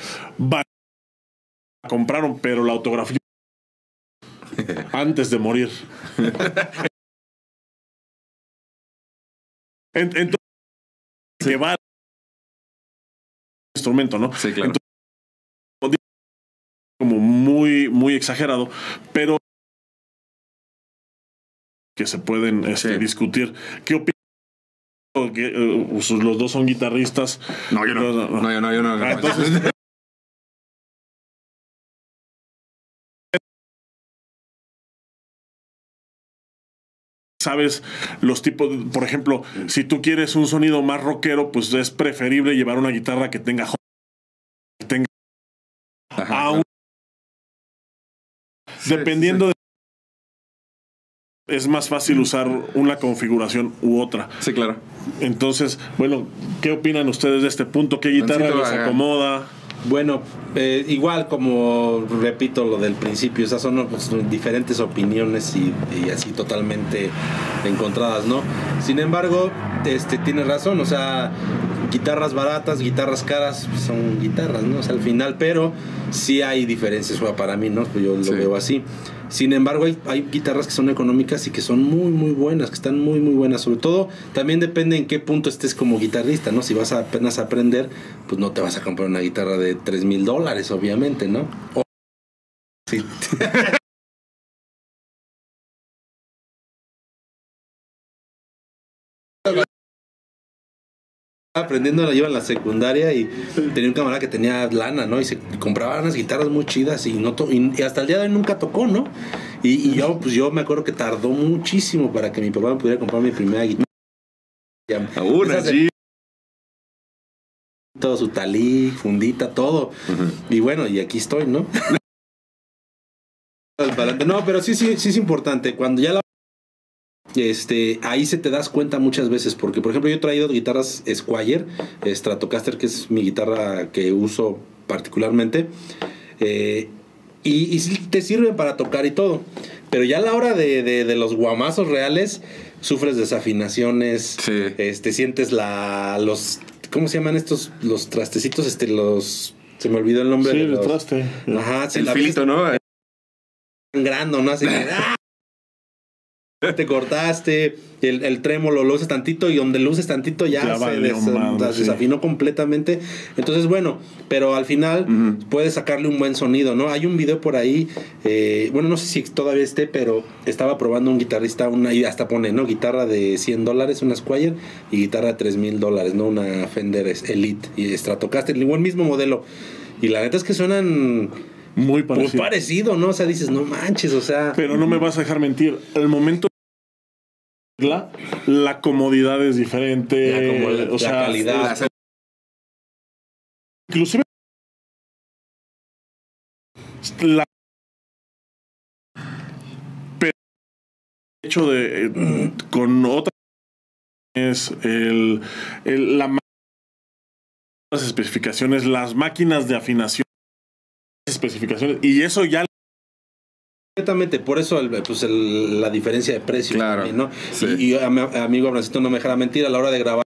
compraron pero la autografía antes de morir. En- entonces que va instrumento no Sí, claro. como muy muy exagerado pero que se pueden este, Sí. discutir qué opinan que pues, los dos son guitarristas No, yo no. No, yo no, yo no. Ah, entonces- sabes los tipos por ejemplo si tú quieres un sonido más rockero pues es preferible llevar una guitarra que tenga que tenga Ajá, a un- Sí, dependiendo de es más fácil usar una configuración u otra Sí, claro. entonces bueno qué opinan ustedes de este punto qué guitarra Lancito, les haga. acomoda Bueno, eh, igual como repito lo del principio, esas son pues, diferentes opiniones y, y así totalmente encontradas, ¿no? Sin embargo, este tiene razón, o sea, guitarras baratas, guitarras caras, pues, son guitarras, ¿no? O sea, al final, pero sí hay diferencias, para mí, ¿no? Pues yo lo Sí. veo así. Sin embargo, hay, hay guitarras que son económicas y que son muy, muy buenas, que están muy, muy buenas. Sobre todo, también depende en qué punto estés como guitarrista, ¿no? Si vas a apenas a aprender, pues no te vas a comprar una guitarra de 3 mil dólares, obviamente, ¿no? O- sí. Aprendiendo la lleva en la secundaria y tenía un camarada que tenía lana, ¿no? Y se compraba unas guitarras muy chidas y no to- y, hasta el día de hoy nunca tocó, ¿no? Y, y yo pues yo me acuerdo que tardó muchísimo para que mi papá me pudiera comprar mi primera guitarra. A una, sí. Todo su talí, fundita, todo. Y bueno, y aquí estoy, ¿no? no, pero sí, sí, sí es importante. Cuando ya la este, ahí se te das cuenta muchas veces, porque por ejemplo yo he traído guitarras Squire, Stratocaster, que es mi guitarra que uso particularmente, eh, y, te sirven para tocar y todo, pero ya a la hora de, de- de los guamazos reales, sufres desafinaciones, Sí. este, sientes la, los, ¿cómo se llaman estos, los trastecitos, este, los, se me olvidó el nombre sí de el los, traste Ajá, El filito, ¿no? sangrando, ¿no? Así que, ¡ah! te cortaste, el, el trémolo lo usas tantito y donde lo uses tantito ya, Ya se des- sí. desafinó completamente. Entonces, bueno, pero al final Ujú. puedes sacarle un buen sonido, ¿no? Hay un video por ahí, eh, bueno, no sé si todavía esté, pero estaba probando un guitarrista, una, y hasta pone, ¿no? Guitarra de 100 dólares, una Squire, y guitarra de 3 mil dólares, ¿no? Una Fender Elite y Stratocaster, igual mismo modelo. Y la neta es que suenan muy muy parecido parecido, ¿no? O sea, dices, no manches, o sea... pero no me vas a dejar mentir el momento la, la comodidad es diferente La o la sea calidad. es- inclusive la pero hecho de eh, con otras es el, el- la las especificaciones, las máquinas de afinación, especificaciones, y eso ya Completamente, por eso el- pues el- la diferencia de precios Claro, también, ¿no? sí. Y, y a mi amigo Abrancito no me dejará mentir, a la hora de grabar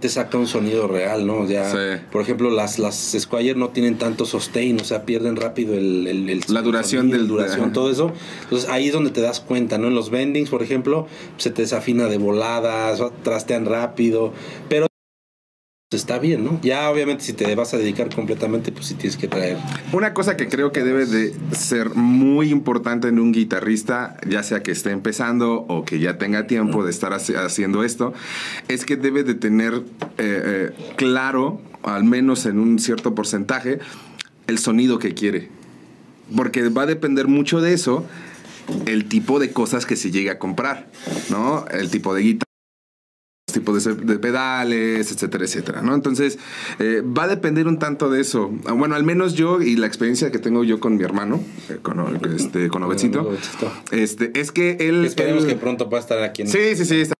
te saca un sonido real, ¿no? Ya, Sí. por ejemplo, las, las Squire no tienen tanto sustain, o sea, pierden rápido el, el- el- La duración el del- duración, ajá. todo eso. Entonces ahí es donde te das cuenta, ¿no? En los bendings, por ejemplo, se te desafina de voladas, o trastean rápido, pero está bien, ¿no? Ya obviamente si te vas a dedicar completamente, pues sí tienes que traer. Una cosa que creo que debe de ser muy importante en un guitarrista, ya sea que esté empezando o que ya tenga tiempo de estar haci- haciendo esto, es que debe de tener eh, eh, claro, al menos en un cierto porcentaje, el sonido que quiere. Porque va a depender mucho de eso el tipo de cosas que se llegue a comprar, ¿no? El tipo de guitarra tipo de, de pedales, etcétera, etcétera, ¿no? Entonces, eh, va a depender un tanto de eso. Ah, Bueno, al menos yo y la experiencia que tengo yo con mi hermano, eh, con, este, con Obetcito, este, es que él... Esperemos él- que pronto pueda estar aquí en Sí, sí, sí. está-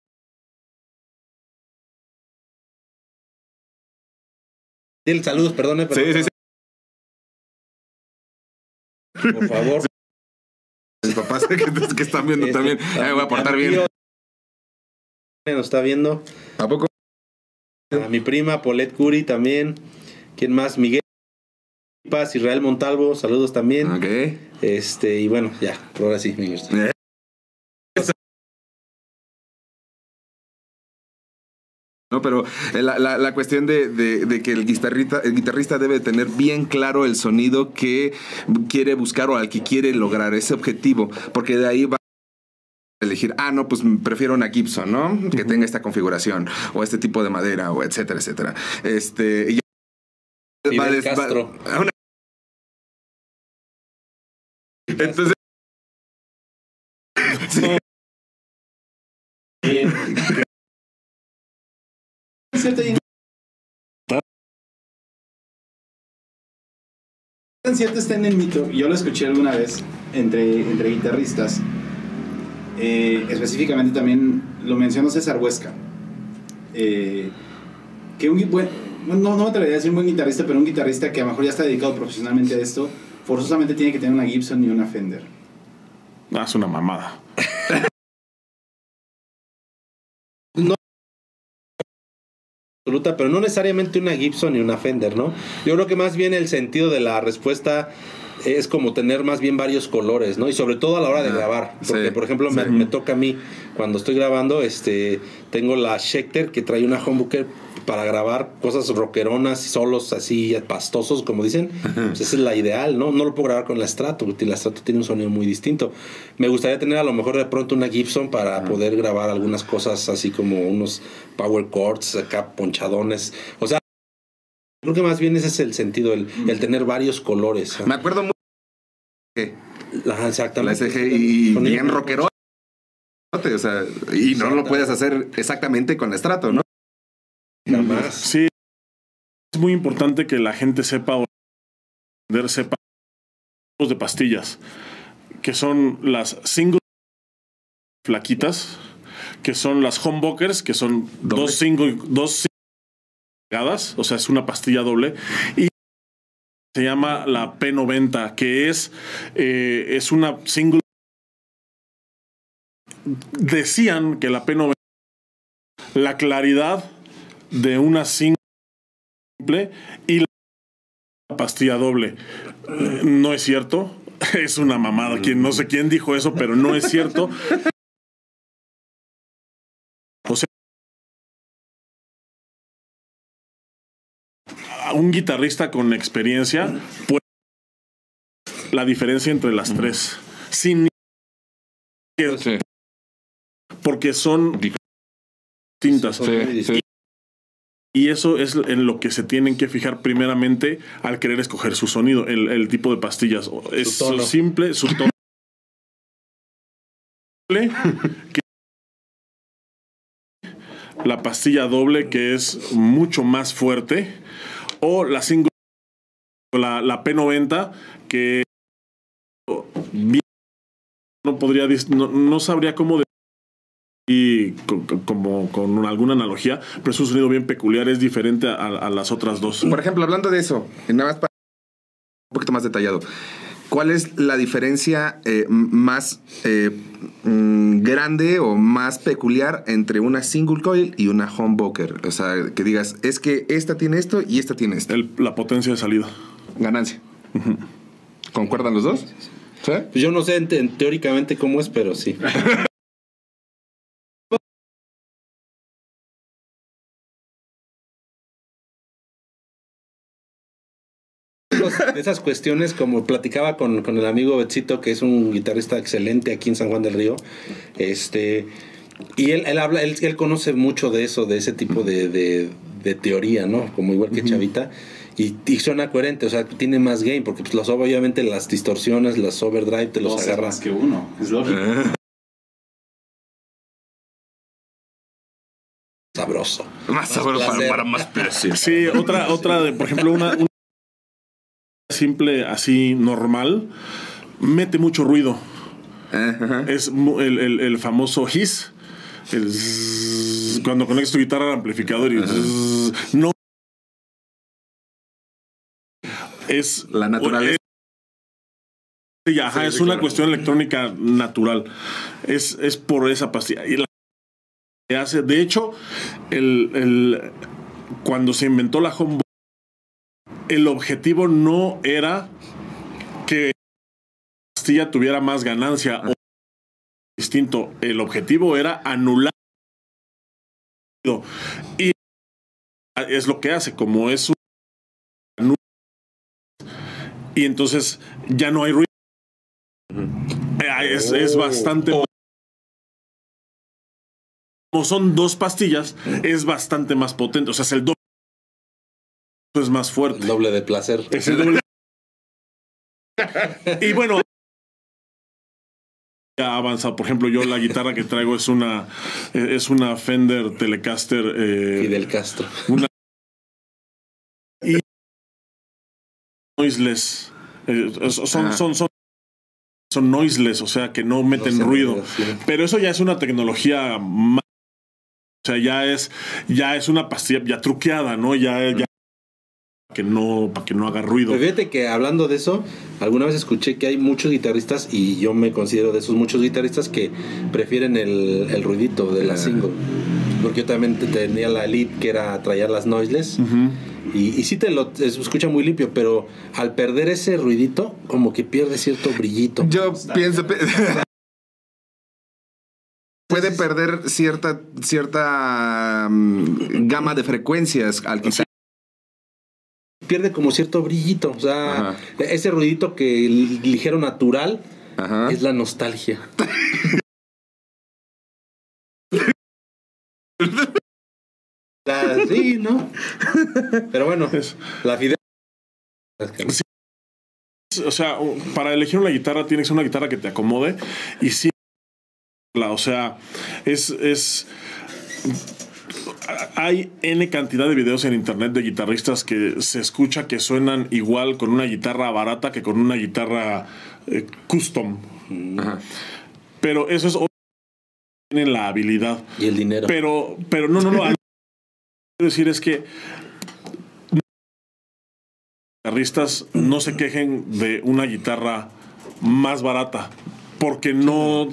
Dile saludos, perdone, Sí, sí, sí. por favor. Mis papás que, que están viendo Este, también. Me voy a portar bien. Nos está viendo. ¿A poco? A mi prima, Paulette Curi también. ¿Quién más? Miguel Paz, Israel Montalvo, saludos también. Ok. Este, y bueno, ya, por ahora sí. Eh, No, pero eh, la, la- la cuestión de, de- de que el guitarrista, el guitarrista debe tener bien claro el sonido que quiere buscar o al que quiere lograr ese objetivo, porque de ahí va elegir, ah, no, pues prefiero una Gibson, ¿no? Que tenga esta configuración, o este tipo de madera, o etcétera, etcétera. Este, y ya- Fidel des- Castro. a una- Entonces, sí. cierto está en el mito, yo lo escuché alguna vez entre, entre guitarristas, eh, específicamente también lo mencionó César Huesca, eh, que un, gui- buen- no, no me atrevería a decir un buen guitarrista, pero un guitarrista que a lo mejor ya está dedicado profesionalmente a esto, forzosamente tiene que tener una Gibson y una Fender. Ah, es una mamada. absoluta, pero no necesariamente una Gibson ni una Fender, ¿no? Yo creo que más bien el sentido de la respuesta es como tener más bien varios colores, ¿no? Y sobre todo a la hora de grabar. Porque, sí, por ejemplo, me, sí. me toca a mí, cuando estoy grabando, este, tengo la Schecter que trae una humbucker para grabar cosas rockeronas, solos así pastosos, como dicen. Pues esa es la ideal, ¿no? No lo puedo grabar con la Strato, porque la Strato tiene un sonido muy distinto. Me gustaría tener a lo mejor de pronto una Gibson para poder grabar algunas cosas así como unos power chords acá ponchadones. O sea, creo que más bien ese es el sentido, el, el tener varios colores. Me acuerdo mucho que Ajá, la exactamente. SG y bien rockero. O sea, y no lo puedes hacer exactamente con la estrato, ¿no? Jamás. Sí, es muy importante que la gente sepa o sepa de pastillas, que son las single flaquitas, que son las humbuckers, que son Doble. dos single, dos single o sea, es una pastilla doble, y se llama la P90, que es, eh, es una single. Decían que la P90, la claridad de una simple y la pastilla doble. Eh, No es cierto. Es una mamada. Quien, no sé quién dijo eso, pero no es cierto. A un guitarrista con experiencia puede la diferencia entre las tres. Sin Sí. porque son distintas. Muy distintos. Y eso es en lo que se tienen que fijar primeramente al querer escoger su sonido, el, el tipo de pastillas. Es tono. simple, su tono. que- la pastilla doble que es mucho más fuerte o la single la, la P90 que no podría, no, no sabría cómo y co- co- como con alguna analogía, pero es un sonido bien peculiar, es diferente a, las otras dos. Por ejemplo, hablando de eso, nada más para un poquito más detallado, ¿cuál es la diferencia eh, más eh, mm, grande o más peculiar entre una single coil y una humbucker? O sea, que digas, es que esta tiene esto y esta tiene esto. El- la potencia de salida. Ganancia. ¿Concuerdan los dos? ¿Sí? Pues yo no sé en- en- teóricamente cómo es, pero sí. De esas cuestiones, como platicaba con, con el amigo Betsito, que es un guitarrista excelente aquí en San Juan del Río, este, y él, él habla, él, él conoce mucho de eso, de ese tipo de, de- de teoría, ¿no? Como igual que Chavita. Y, y suena coherente, o sea, tiene más gain, porque pues los, obviamente las distorsiones, las overdrive te los Dos es agarra. más que uno, es lógico. sabroso. Más sabroso para, más precios. Sí, otra, otra, de, por ejemplo, una, una simple así normal mete mucho ruido. Es el, el- el famoso hiss. el cuando conectas tu guitarra al amplificador y no es La naturaleza. es, sí, ajá, Sí, es sí, una claro. cuestión electrónica natural. Es, es por esa pastilla. Y la hace, de hecho, el, el- cuando se inventó la home el objetivo no era que la pastilla tuviera más ganancia o distinto. El objetivo era anular y es lo que hace, como es un y entonces ya no hay ruido. Eh, Es, es bastante. Como son dos pastillas, es bastante más potente. O sea, es el doble. Es más fuerte. El doble de placer. Es el doble. y bueno. Ya ha avanzado. Por ejemplo, yo la guitarra que traigo es una es una Fender Telecaster. eh, Fidel Castro. noiseless. Eh, son, Ajá. son, son, son noiseless, o sea que no meten ruido. sí. Pero eso ya es una tecnología más. O sea, ya es, ya es una pastilla ya truqueada, ¿no? Ya, ya que no, para que no haga ruido. Pero fíjate que hablando de eso, alguna vez escuché que hay muchos guitarristas, y yo me considero de esos muchos guitarristas que prefieren el, el ruidito de la single. Porque yo también te- tenía la Elite que era traía las noiseless. Y, y sí te lo escucha muy limpio, pero al perder ese ruidito, como que pierde cierto brillito. Yo pienso. pe- Puede perder cierta, cierta mm, gama de frecuencias al quitar. Pierde como cierto brillito. O sea, Ajá. ese ruidito que ligero natural Ajá. es la nostalgia. La- sí, ¿no? Pero bueno, Es- la fidel. o sea, para elegir una guitarra tienes que ser una guitarra que te acomode y sí, la, o sea, es, es hay N cantidad de videos en internet de guitarristas que se escucha que suenan igual con una guitarra barata que con una guitarra eh, custom. Ajá. Pero eso es tienen la habilidad. Y el dinero. Pero, pero no, no, no. algo que quiero decir es que guitarristas no se quejen de una guitarra más barata. Porque no.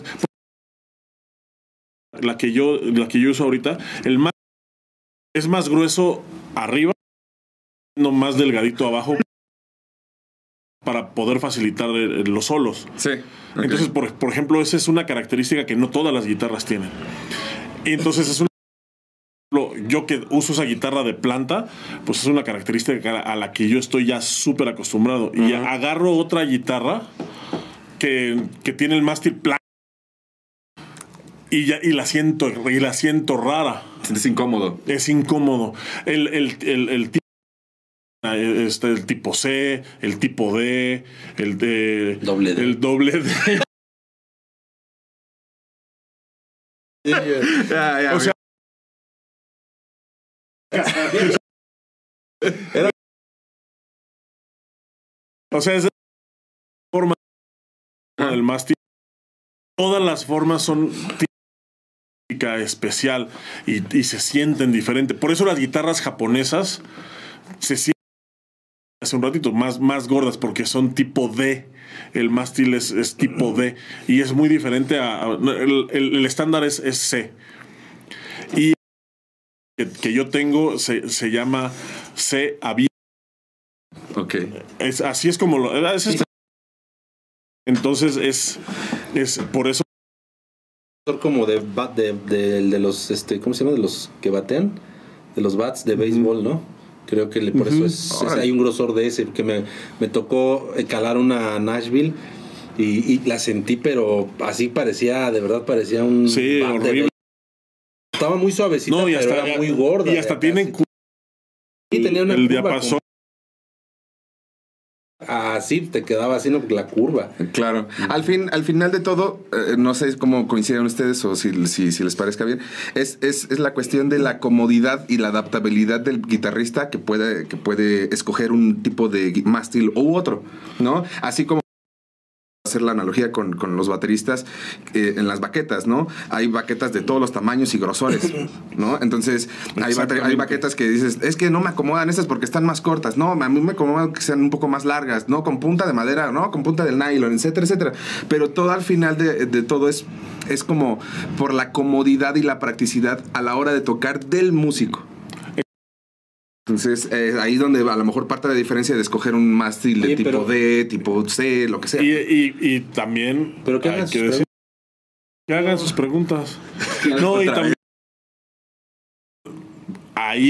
La que yo, la que yo uso ahorita, el más es más grueso arriba, no más delgadito abajo para poder facilitar eh, los solos. Sí. Entonces, por, por ejemplo, esa es una característica que no todas las guitarras tienen. Entonces es Yo que uso esa guitarra de planta, pues es una característica a la que yo estoy ya súper acostumbrado. Y agarro otra guitarra que, que tiene el mástil plano y, ya, y la siento y la siento rara. Es incómodo. Es incómodo. El, el, el, el tipo este, el tipo C, el tipo D, el de Doble D. el doble D. Ya, ya, O sea, O sea, es de forma del mástil todas las formas son especial y, y se sienten diferente. Por eso las guitarras japonesas se sienten hace un ratito más, más gordas porque son tipo D. El mástil es, es tipo D y es muy diferente a. a- el, el- el estándar es, es C. Y que, que yo tengo se, se llama C abierto. Ok. Es, así es como lo. es este- entonces es, es por eso como de bat de, de, de los este cómo se llama de los que batean de los bats de béisbol no creo que le- por eso es, hay un grosor de ese que me, me tocó eh, calar una Nashville y, y la sentí pero así parecía de verdad parecía un Sí, bat horrible. estaba muy suavecita No, y pero hasta, era muy gorda y hasta tienen Sí, tenía una el diapasón. Así te quedaba haciendo la curva Claro. Al fin, al final de todo, eh, no sé cómo coinciden ustedes o si, si, si les parezca bien, es, es, es la cuestión de la comodidad y la adaptabilidad del guitarrista que puede, que puede escoger un tipo de mástil u otro, ¿no? Así como hacer la analogía con, con los bateristas eh, en las baquetas, ¿no? Hay baquetas de todos los tamaños y grosores, ¿no? Entonces, hay, hay baquetas que dices, es que no me acomodan estas porque están más cortas, no, a mí me acomodan que sean un poco más largas, ¿no? Con punta de madera, ¿no? Con punta del nylon, etcétera, etcétera. Pero todo al final de, de todo es, es como por la comodidad y la practicidad a la hora de tocar del músico. Entonces, eh, ahí es donde a lo mejor parte de la diferencia de escoger un mástil de Oye, tipo pero- D, tipo C, lo que sea. Y, y, y también Pero que hay hagan que decir que hagan sus preguntas. No, y también ahí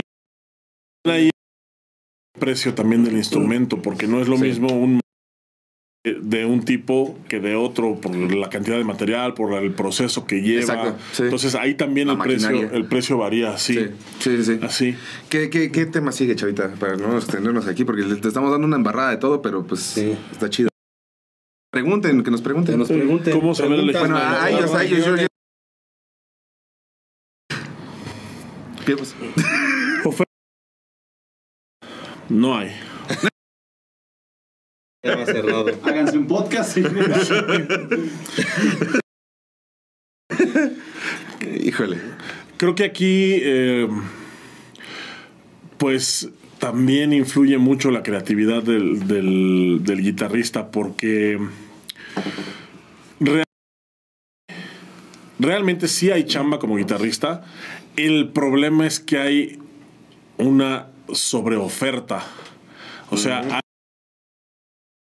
hay el precio también del instrumento, porque no es lo Sí. mismo un de un tipo que de otro por la cantidad de material, por el proceso que lleva. Exacto, sí. Entonces ahí también La el precio, el precio varía así. Sí, sí, sí. Así. ¿Qué, qué, qué tema sigue, Chavita? Para no extendernos aquí, porque le- te estamos dando una embarrada de todo, pero pues Sí. está chido. Pregunten, que nos pregunten. que nos pregunten ¿Cómo saber preguntas, elegir? Bueno, Bueno, a ellos, a ellos, yo, yo- ¿Qué pues? No hay. Tema cerrado. Háganse un podcast. Híjole. Creo que aquí, eh, pues también influye mucho la creatividad del, del- del guitarrista porque real- realmente sí hay chamba como guitarrista. El problema es que hay una sobreoferta. O sea, hay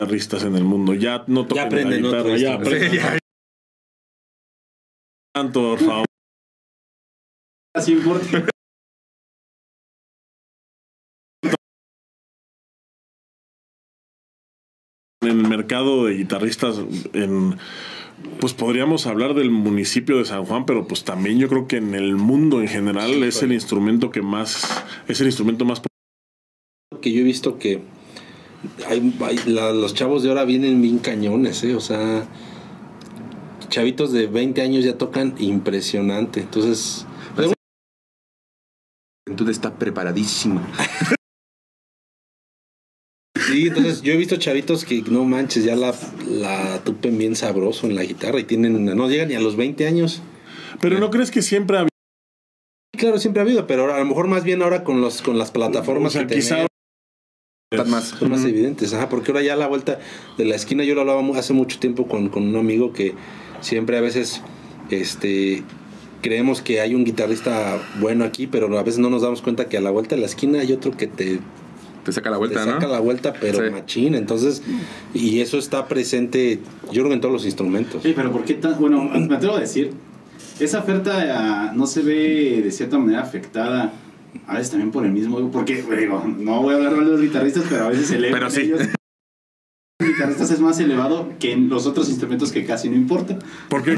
guitarristas en el mundo. Ya no tocan la aprenden otro guitarra, ya aprenden. Tanto, por favor. Así importa. en el mercado de guitarristas en pues podríamos hablar del municipio de San Juan, pero pues también yo creo que en el mundo en general es el instrumento que más es el instrumento más que yo he visto que hay, hay- la- los chavos de ahora vienen bien cañones, ¿eh? O sea, chavitos de 20 años ya tocan impresionante. Entonces, La juventud está preparadísima. sí, entonces yo he visto chavitos que no manches, ya la, la tupen bien sabroso en la guitarra y tienen, no llegan ni a los 20 años. Pero no crees que siempre ha Claro, siempre ha habido, pero ahora, a lo mejor más bien ahora con los con las plataformas o sea, que quizá tenemos Están más. son más evidentes, ajá, porque ahora ya a la vuelta de la esquina yo lo hablaba hace mucho tiempo con, con un amigo que siempre a veces este creemos que hay un guitarrista bueno aquí, pero a veces no nos damos cuenta que a la vuelta de la esquina hay otro que te, Te saca la te vuelta, saca ¿no? la vuelta, pero Sí. machín. Entonces, y eso está presente, yo creo que en todos los instrumentos. Sí, pero ¿por qué tan.? Bueno, me atrevo a decir. Esa oferta ah, no se ve de cierta manera afectada. A veces también por el mismo. Porque, digo, no voy a hablar mal de los guitarristas, pero a veces el ego Pero sí. ellos, los guitarristas es más elevado que en los otros instrumentos que casi no importa. porque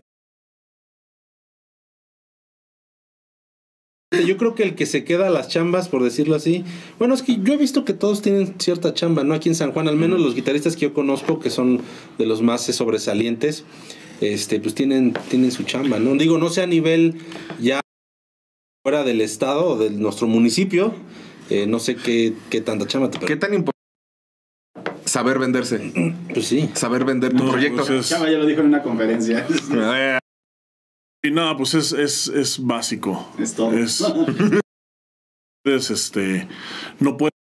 Yo creo que el que se queda a las chambas, por decirlo así, bueno, es que yo he visto que todos tienen cierta chamba, ¿no? Aquí en San Juan, al menos los guitarristas que yo conozco, que son de los más sobresalientes, este, pues tienen, tienen su chamba, ¿no? Digo, no sea a nivel ya fuera del estado o de nuestro municipio, eh, no sé qué, qué tanta chamba te ¿Qué tan importante Saber venderse. Pues sí. Saber vender tu No, proyecto. pues es- Chava ya lo dijo en una conferencia. Eh, Y no, pues es, es, es básico. Es todo. Es, es, este, no puedes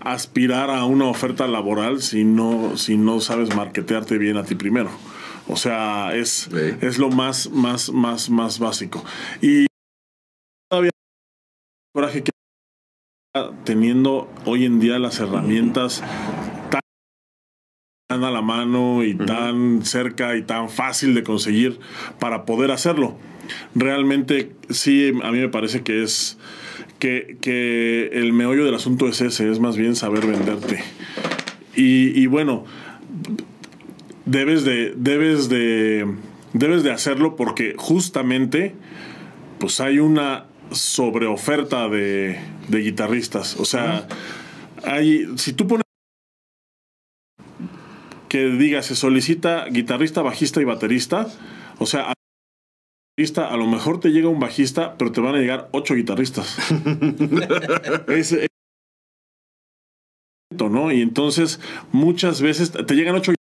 aspirar a una oferta laboral si no, si no sabes marketearte bien a ti primero. O sea, es, es lo más, más, más, más básico. Y coraje que teniendo hoy en día las herramientas tan a la mano y tan cerca y tan fácil de conseguir para poder hacerlo. Realmente sí, a mí me parece que es que, que el meollo del asunto es ese, es más bien saber venderte. Y, y bueno, debes de, debes de, debes de hacerlo porque justamente pues hay una sobreoferta de, de guitarristas. O sea, hay, si tú pones que diga se solicita guitarrista, bajista y baterista, o sea, a, lo mejor te llega un bajista, pero te van a llegar ocho guitarristas. es, es- ¿no? Y entonces muchas veces te llegan ocho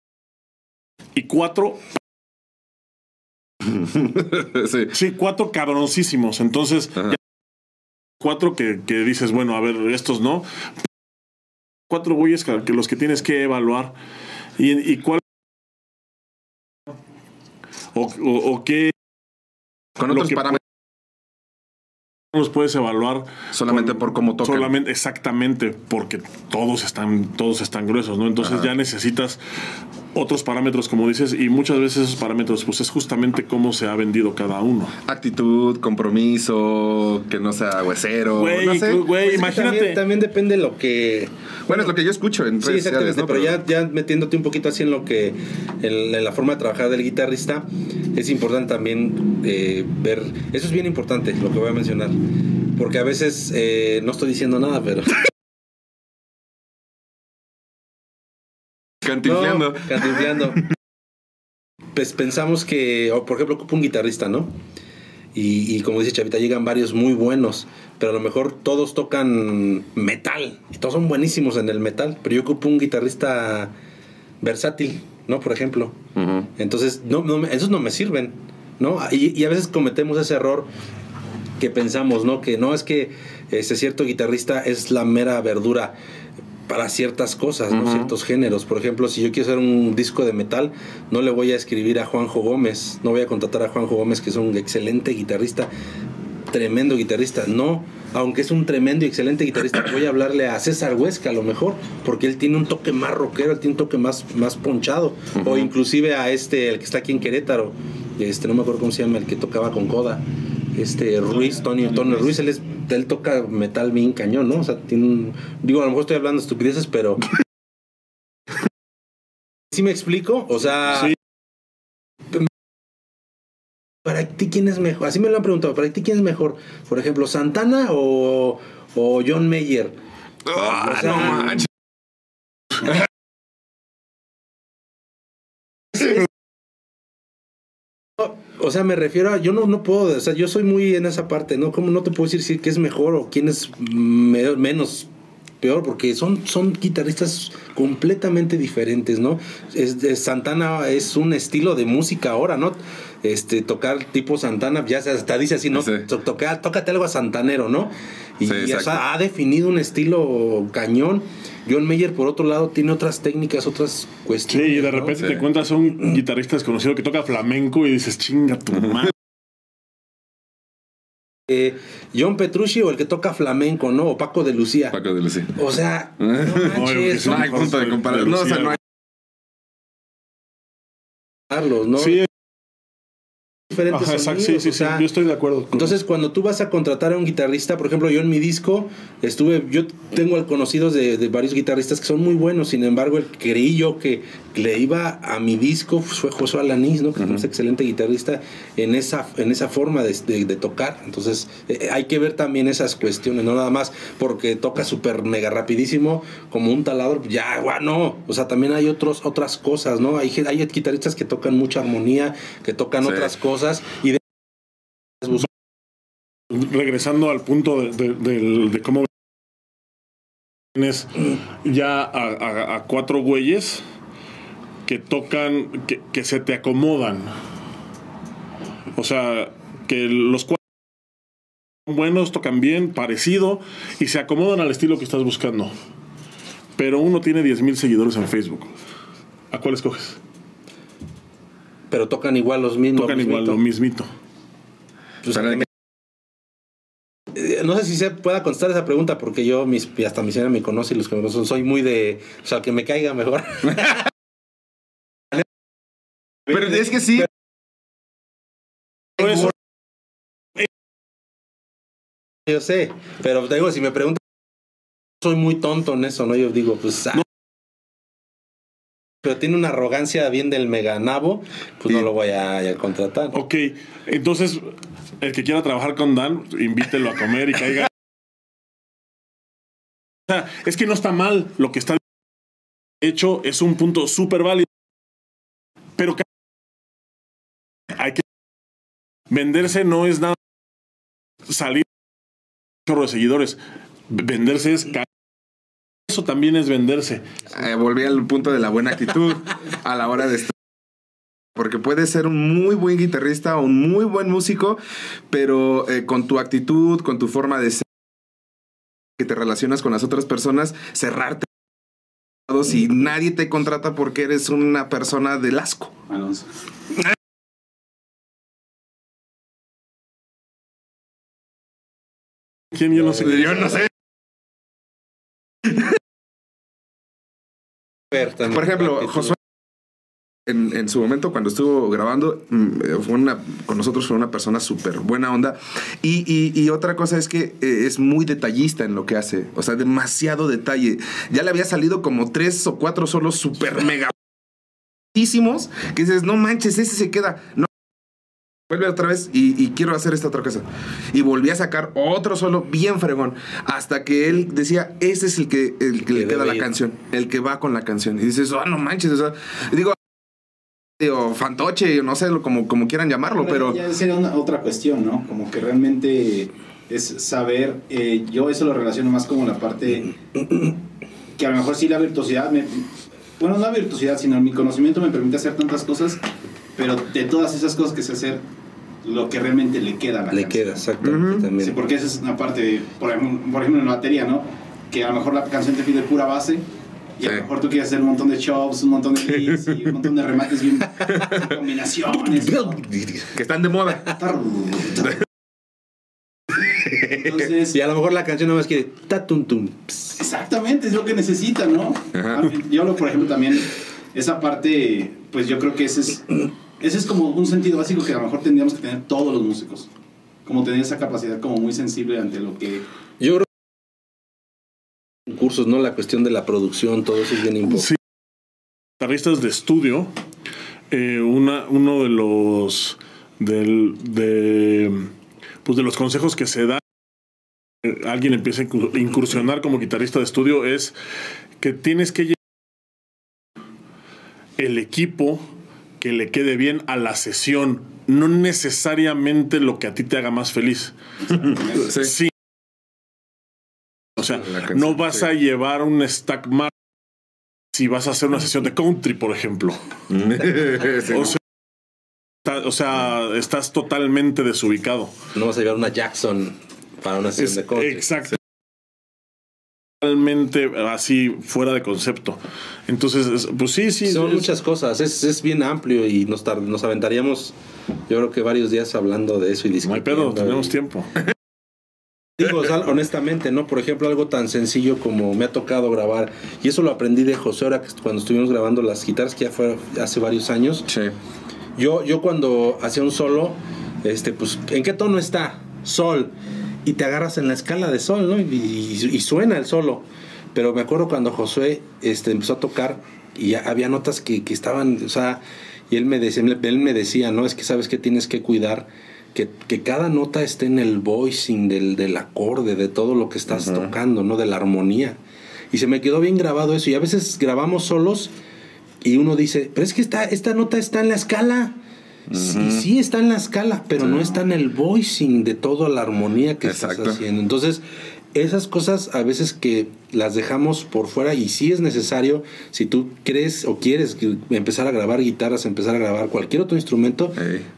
y cuatro sí. Sí, cuatro cabroncísimos. Entonces, ya- cuatro que, que dices, bueno, a ver, estos no. Cuatro güeyes que, los que tienes que evaluar. ¿Y, y cuál? O, o, o qué Con otros parámetros, los puedes evaluar? solamente con- por cómo tocan. Solamente, exactamente, porque todos están, todos están gruesos, ¿no? Entonces Ajá. ya necesitas otros parámetros, como dices, y muchas veces esos parámetros, pues es justamente cómo se ha vendido cada uno. Actitud, compromiso, que no sea huesero. Güey, no sé. güey, Pues imagínate. También, también depende lo que. Bueno, es lo que yo escucho en Sí, exactamente, ¿no? pero ya, ya metiéndote un poquito así en lo que, en, en la forma de trabajar del guitarrista, es importante también eh, ver, eso es bien importante, lo que voy a mencionar, porque a veces, eh, no estoy diciendo nada, pero... Cantinfleando. No, cantinfleando. Pues pensamos que, o por ejemplo, ocupa un guitarrista, ¿no? Y, y como dice Chavita, llegan varios muy buenos, pero a lo mejor todos tocan metal, y todos son buenísimos en el metal, pero yo ocupo un guitarrista versátil, ¿no? Por ejemplo. Entonces, no, no me- esos no me sirven, ¿no? Y, y a veces cometemos ese error que pensamos, ¿no? Que no es que ese cierto guitarrista es la mera verdura para ciertas cosas, ¿no? Ciertos géneros. Por ejemplo, si yo quiero hacer un disco de metal, no le voy a escribir a Juanjo Gómez, no voy a contratar a Juanjo Gómez, que es un excelente guitarrista, tremendo guitarrista. No, aunque es un tremendo y excelente guitarrista, voy a hablarle a César Huesca a lo mejor, porque él tiene un toque más rockero, él tiene un toque más, más ponchado. O inclusive a este, el que está aquí en Querétaro, este, no me acuerdo cómo se llama, el que tocaba con Coda. Este Ruiz, Tony, Tony Ruiz, él, es, él toca metal bien cañón, ¿no? O sea, tiene un. Digo, a lo mejor estoy hablando estupideces, pero. ¿Sí me explico? O sea. Sí. ¿Para ti quién es mejor? Así me lo han preguntado. ¿Para ti quién es mejor? Por ejemplo, ¿Santana o, o John Mayer? Ah, O sea, no manches. O sea, me refiero a, yo no, no puedo, o sea, yo soy muy en esa parte, ¿no? ¿Cómo no te puedo decir si que es mejor o quién es me- menos peor? Porque son, son guitarristas completamente diferentes, ¿no? Es, es- Santana es un estilo de música ahora, ¿no? Este, tocar tipo Santana, ya se hasta dice así, ¿no? Sí. To- toca- tócate algo a santanero, ¿no? Y, Sí, y, o exacto. sea, ha definido un estilo cañón. John Mayer, por otro lado, tiene otras técnicas, otras Sí, cuestiones. y de ¿no? repente Sí. te encuentras a un guitarrista desconocido que toca flamenco y dices, chinga tu madre. Eh, John Petrucci o el que toca flamenco, ¿no? O Paco de Lucía. Paco de Lucía. O sea, no manches, sí, No hay punto de comparación. No, o sea, no hay. Carlos, ¿no? Sí, diferentes ajá, exacto, sí, sonidos, sí, o sea, sí, yo estoy de acuerdo. con- Entonces, cuando tú vas a contratar a un guitarrista, por ejemplo, yo en mi disco estuve, yo tengo conocidos de, de varios guitarristas que son muy buenos, sin embargo, el que creí yo que le iba a mi disco fue Josué Alanís, ¿no? Que es un excelente guitarrista en esa, en esa forma de, de- de tocar. Entonces, eh, hay que ver también esas cuestiones, no nada más porque toca súper mega rapidísimo como un taladro, ya, guau, no. O sea, también hay otros, otras cosas, ¿no? Hay, hay guitarristas que tocan mucha armonía, que tocan Sí. otras cosas y de regresando al punto de, de- de cómo tienes ya a, a- a cuatro güeyes que tocan, que, que se te acomodan. O sea, que los cuatro son buenos, tocan bien, parecido, y se acomodan al estilo que estás buscando. Pero uno tiene 10.000 seguidores en Facebook. ¿A cuál escoges? Pero tocan igual los mismos. Tocan igual lo mismito. Pues, me- Eh, No sé si se pueda contestar esa pregunta porque yo, mis, hasta mi señora me conoce y los que me conocen, soy muy de. O sea, que me caiga mejor. Pero es que sí. Eso, Yo sé, pero te digo, si me preguntan, soy muy tonto en eso, ¿no? Yo digo, pues. ah. Pero tiene una arrogancia bien del meganabo, pues no lo voy a, a contratar. Ok, entonces el que quiera trabajar con Dan, invítelo a comer y caiga. O sea, es que no está mal lo que está hecho, es un punto súper válido. Pero hay que venderse no es nada salir chorro de seguidores. Venderse es ca- eso también es venderse. Eh, volví al punto de la buena actitud a la hora de estar. Porque puedes ser un muy buen guitarrista o un muy buen músico, pero eh, con tu actitud, con tu forma de ser, que te relacionas con las otras personas, cerrarte. Y nadie te contrata porque eres una persona del asco. Alonso. ¿Quién? Yo no sé. Yo no sé. Por ejemplo, Josué, en, en su momento, cuando estuvo grabando, mm, eh, fue una, con nosotros fue una persona súper buena onda. Y, y- y otra cosa es que eh, es muy detallista en lo que hace. O sea, demasiado detalle. Ya le había salido como tres o cuatro solos súper mega. Que dices, no manches, ese se queda. No. Vuelve otra vez y, y quiero hacer esta otra cosa. Y volví a sacar otro solo bien fregón. Hasta que él decía, ese es el que, el que le Que queda la ir. canción. El que va con la canción. Y dices, oh, no manches. O sea, digo, o fantoche, no sé, como, como quieran llamarlo, pero... Ya sería una- otra cuestión, ¿no? Como que realmente es saber, eh, yo eso lo relaciono más como la parte que a lo mejor sí la virtuosidad, me- bueno, no la virtuosidad, sino mi conocimiento me permite hacer tantas cosas, pero de todas esas cosas que sé hacer, lo que realmente le queda a la Le canción. queda, exactamente. También. Sí, porque esa es una parte, por ejemplo, por ejemplo en la batería, ¿no? Que a lo mejor la canción te pide pura base y a lo mejor tú quieres hacer un montón de chops, un montón de y un montón de remates bien, combinaciones. ¿no? Que están de moda. Entonces, Y a lo mejor la canción nada más quiere ta tum tum. ps. exactamente, es lo que necesita, ¿no? Ajá. Yo hablo, por ejemplo, también, esa parte, pues yo creo que ese es, ese es como un sentido básico que a lo mejor tendríamos que tener todos los músicos. Como tener esa capacidad como muy sensible ante lo que... Yo creo que cursos, ¿no? La cuestión de la producción, todo eso es bien importante. Sí. Guitarristas de estudio, eh, una, uno de los del, de, pues de los consejos que se da eh, alguien empieza a incur- incursionar como guitarrista de estudio es que tienes que llevar el equipo que le quede bien a la sesión, no necesariamente lo que a ti te haga más feliz. Sí. Sí. O sea, canción, no vas sí. a llevar un stack más si vas a hacer una sesión de country, por ejemplo. Sí. O sea, está- o sea, estás totalmente desubicado. No vas a llevar una Jackson para una Es, sesión de country. exacto. Totalmente así fuera de concepto. Entonces, es- pues sí, sí. Son es- muchas cosas, es, es bien amplio y nos, nos aventaríamos, yo creo que varios días hablando de eso y No hay pedo, discutiendo tenemos y- tiempo. Digo, honestamente, ¿no? Por ejemplo, algo tan sencillo como me ha tocado grabar, y eso lo aprendí de José ahora que cuando estuvimos grabando las guitarras, que ya fue hace varios años. Sí. Yo, yo cuando hacía un solo, este, pues, ¿en qué tono está? Sol. Y te agarras en la escala de sol, ¿no? Y, y- y suena el solo. Pero me acuerdo cuando Josué este, empezó a tocar y ya había notas que, que estaban, o sea, y él me, decía, él me decía, ¿no? Es que sabes que tienes que cuidar que, que cada nota esté en el voicing del, del acorde, de todo lo que estás tocando, ¿no? De la armonía. Y se me quedó bien grabado eso. Y a veces grabamos solos y uno dice, pero es que esta, esta nota está en la escala. Sí, sí está en la escala, pero no está en el voicing de toda la armonía que Exacto. estás haciendo. Entonces, esas cosas a veces que las dejamos por fuera y sí es necesario, si tú crees o quieres empezar a grabar guitarras, empezar a grabar cualquier otro instrumento,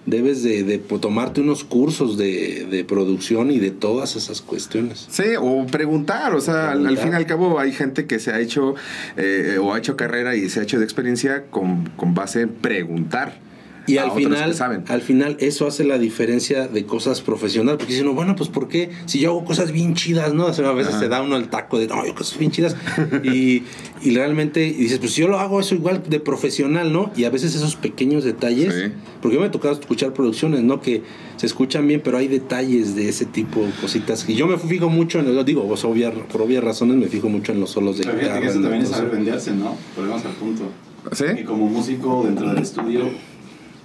debes de, de, tomarte unos cursos de, de producción y de todas esas cuestiones. Sí, o preguntar, o sea, al, fin y al cabo hay gente que se ha hecho eh, o ha hecho carrera y se ha hecho de experiencia con, con base en preguntar. Y a al otros final, que saben. al final eso hace la diferencia de cosas profesionales, porque dicen, no, bueno, pues ¿por qué? Si yo hago cosas bien chidas, ¿no? O sea, a veces se da uno el taco de, no, yo hago cosas bien chidas. y, y realmente y dices, pues yo lo hago eso igual de profesional, ¿no? Y a veces esos pequeños detalles, Sí. porque yo me he tocado escuchar producciones, ¿no? Que se escuchan bien, pero hay detalles de ese tipo, cositas. Y yo me fijo mucho en, lo digo, pues, obvia- por obvias razones me fijo mucho en los solos de guitarra. eso también es saber venderse, ¿no? Volvemos al punto. ¿Sí? Que como músico dentro del estudio,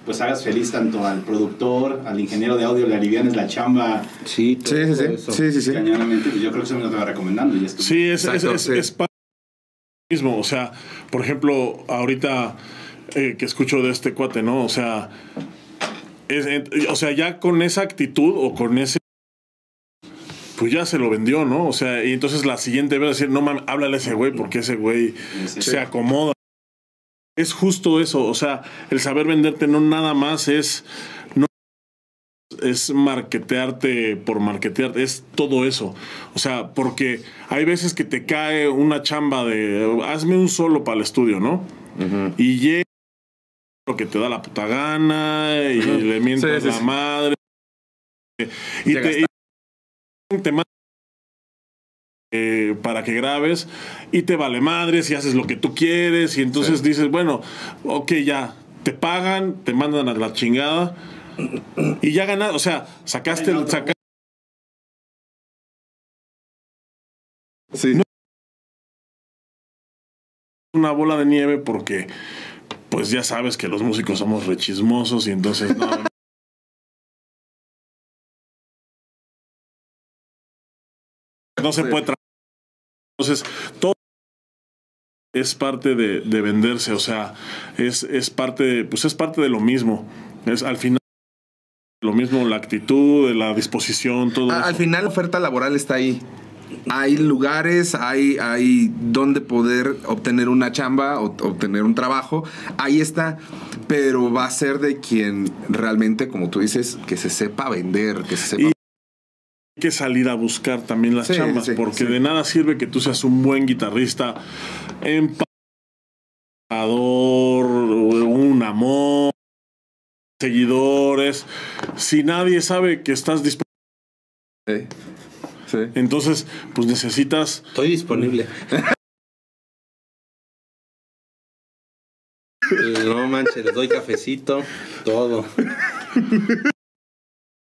pues hagas feliz tanto al productor, al ingeniero de audio, le alivianes la chamba Sí, Sí, sí, sí. eso. Sí, sí, sí. cañonamente, pues yo creo que eso me lo va recomendando. Y es Sí, es, es, Exacto, es, sí. es parte de lo mismo. O sea, por ejemplo, ahorita eh, que escucho de este cuate, ¿no? O sea, es- eh, o sea, ya con esa actitud o con ese. Pues ya se lo vendió, ¿no? O sea, y entonces la siguiente vez decir, no mames, háblale a ese güey porque ese güey Sí. se acomoda. Es justo eso, o sea, el saber venderte no nada más es. No es marketearte por marketearte, es todo eso. O sea, porque hay veces que te cae una chamba de hazme un solo para el estudio, ¿no? Y llega lo que te da la puta gana y le mientas Sí, sí, la sí. madre. Y te, y te manda eh, para que grabes y te vale madres y haces lo que tú quieres y entonces Sí. dices, bueno, ok, ya, te pagan, te mandan a la chingada y ya ganas, o sea, sacaste, no, saca- Sí. una bola de nieve porque pues ya sabes que los músicos somos rechismosos y entonces no. no se puede trabajar. Entonces, todo es parte de, de venderse, o sea, es, es parte, de- pues es parte de lo mismo. Es al final lo mismo, la actitud, la disposición, todo eso. al final la oferta laboral está ahí. Hay lugares, hay, hay donde poder obtener una chamba o obtener un trabajo. Ahí está. Pero va a ser de quien realmente, como tú dices, que se sepa vender, que se sepa. Y- que salir a buscar también las Sí, chambas, sí, porque sí. de nada sirve que tú seas un buen guitarrista, empatador, un amor, seguidores, si nadie sabe que estás disponible, entonces pues necesitas Estoy disponible. No manches, les doy cafecito, todo.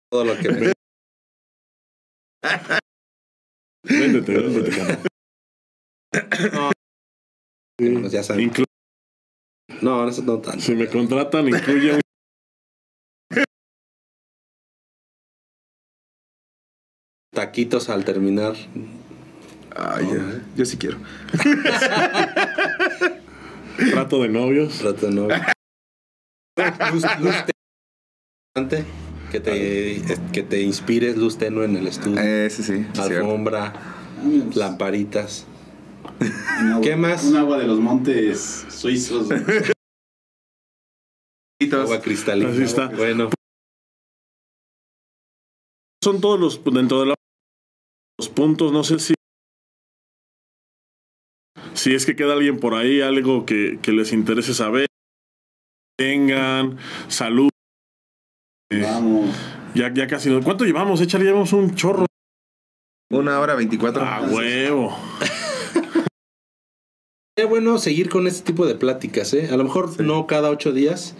Todo lo que me... véndete, véndete. No, Sí. ya saben. Inclu- No, eso no tanto. si me contratan, incluye un Taquitos al terminar. Ay, ya. Yo sí quiero. trato de novios. Trato no. Luz, luz tenue, que te que te inspires luz tenue en el estudio. Eh, sí, sí. cierto. Alfombra, lamparitas. Agua- ¿Qué más? Un agua de los montes suizos. Agua cristalina. Así está. Bueno, Son todos los dentro de la- los puntos, no sé si si es que queda alguien por ahí, algo que, que les interese saber, tengan, salud, Vamos. ya, ya casi no. ¿Cuánto llevamos? Échale, llevamos un chorro. Una hora veinticuatro. A huevo. es bueno seguir con este tipo de pláticas, ¿eh? A lo mejor no cada ocho días,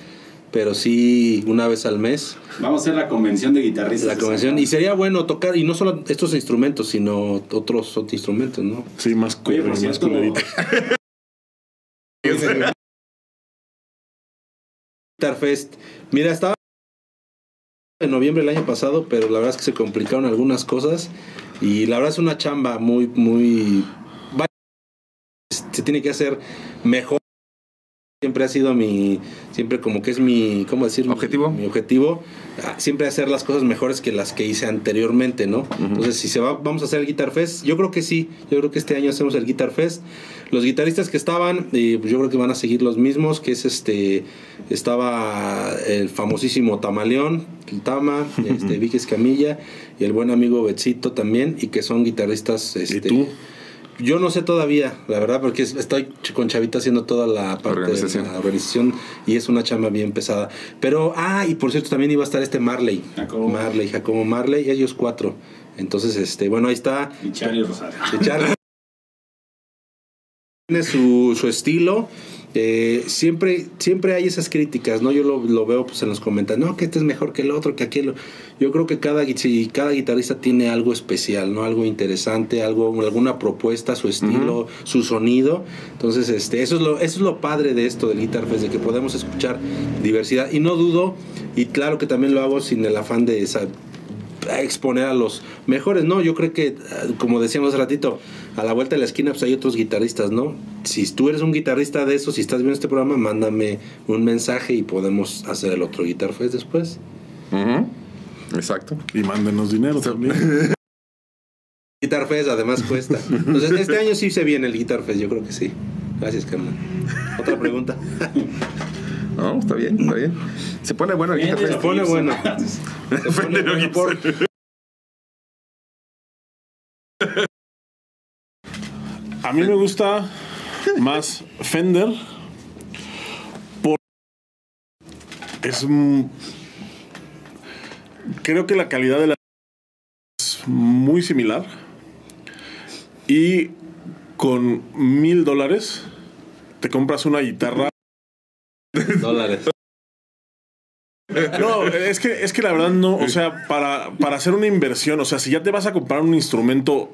pero sí una vez al mes. Vamos a hacer la convención de guitarristas. La convención. Y sería bueno tocar, y no solo estos instrumentos, sino otros, otros instrumentos, ¿no? Sí, más, Oye, por más. Guitar Fest. Mira, estaba en noviembre del año pasado, pero la verdad es que se complicaron algunas cosas. Y la verdad es una chamba muy, muy. Se tiene que hacer mejor siempre ha sido mi, siempre como que es mi, ¿cómo decir? ¿Objetivo? Mi, objetivo, ah, siempre hacer las cosas mejores que las que hice anteriormente, ¿no? Entonces, si se va, vamos a hacer el Guitar Fest, yo creo que sí, yo creo que este año hacemos el Guitar Fest. Los guitarristas que estaban, eh, pues yo creo que van a seguir los mismos, que es este, estaba el famosísimo Tamaleón, el Tama, este, Vicky Escamilla y el buen amigo Betsito también, y que son guitarristas, este, tú? Yo no sé todavía, la verdad, porque es- estoy con Chavita haciendo toda la parte Organización. de la organización y es una chamba bien pesada. Pero, ah, y por cierto, también iba a estar este Marley. Jacobo. Marley, Jacobo Marley, ellos cuatro. Entonces, este, bueno, ahí está. Y Charlie Rosario. Tiene su, su estilo. Eh, siempre, siempre hay esas críticas, ¿no? Yo lo, lo veo pues en los comentarios, no, que este es mejor que el otro, que aquel. Yo creo que cada, si cada guitarrista tiene algo especial, ¿no? Algo interesante, algo, alguna propuesta, su estilo, su sonido. Entonces, este, eso es lo, eso es lo padre de esto del Guitar Fest, de que podemos escuchar diversidad. Y no dudo, y claro que también lo hago sin el afán de esa, exponer a los mejores, ¿no? Yo creo que, eh, como decíamos hace ratito, a la vuelta de la esquina pues hay otros guitarristas, ¿no? Si tú eres un guitarrista de esos, si estás viendo este programa, mándame un mensaje y podemos hacer el otro Guitar Fest después. Exacto. Y mándenos dinero también. Guitar Fest además cuesta. Entonces, este año sí se viene el Guitar Fest, yo creo que sí. Gracias, carnal. Otra pregunta. No, está bien, está bien. Se pone bueno el Guitar Bien, Fest. Se pone bueno. Se pone Fender bueno por- A mí me gusta más Fender por es un- creo que la calidad de la es muy similar y con mil dólares te compras una guitarra dólares. no es que es que la verdad no o sea para para hacer una inversión o sea si ya te vas a comprar un instrumento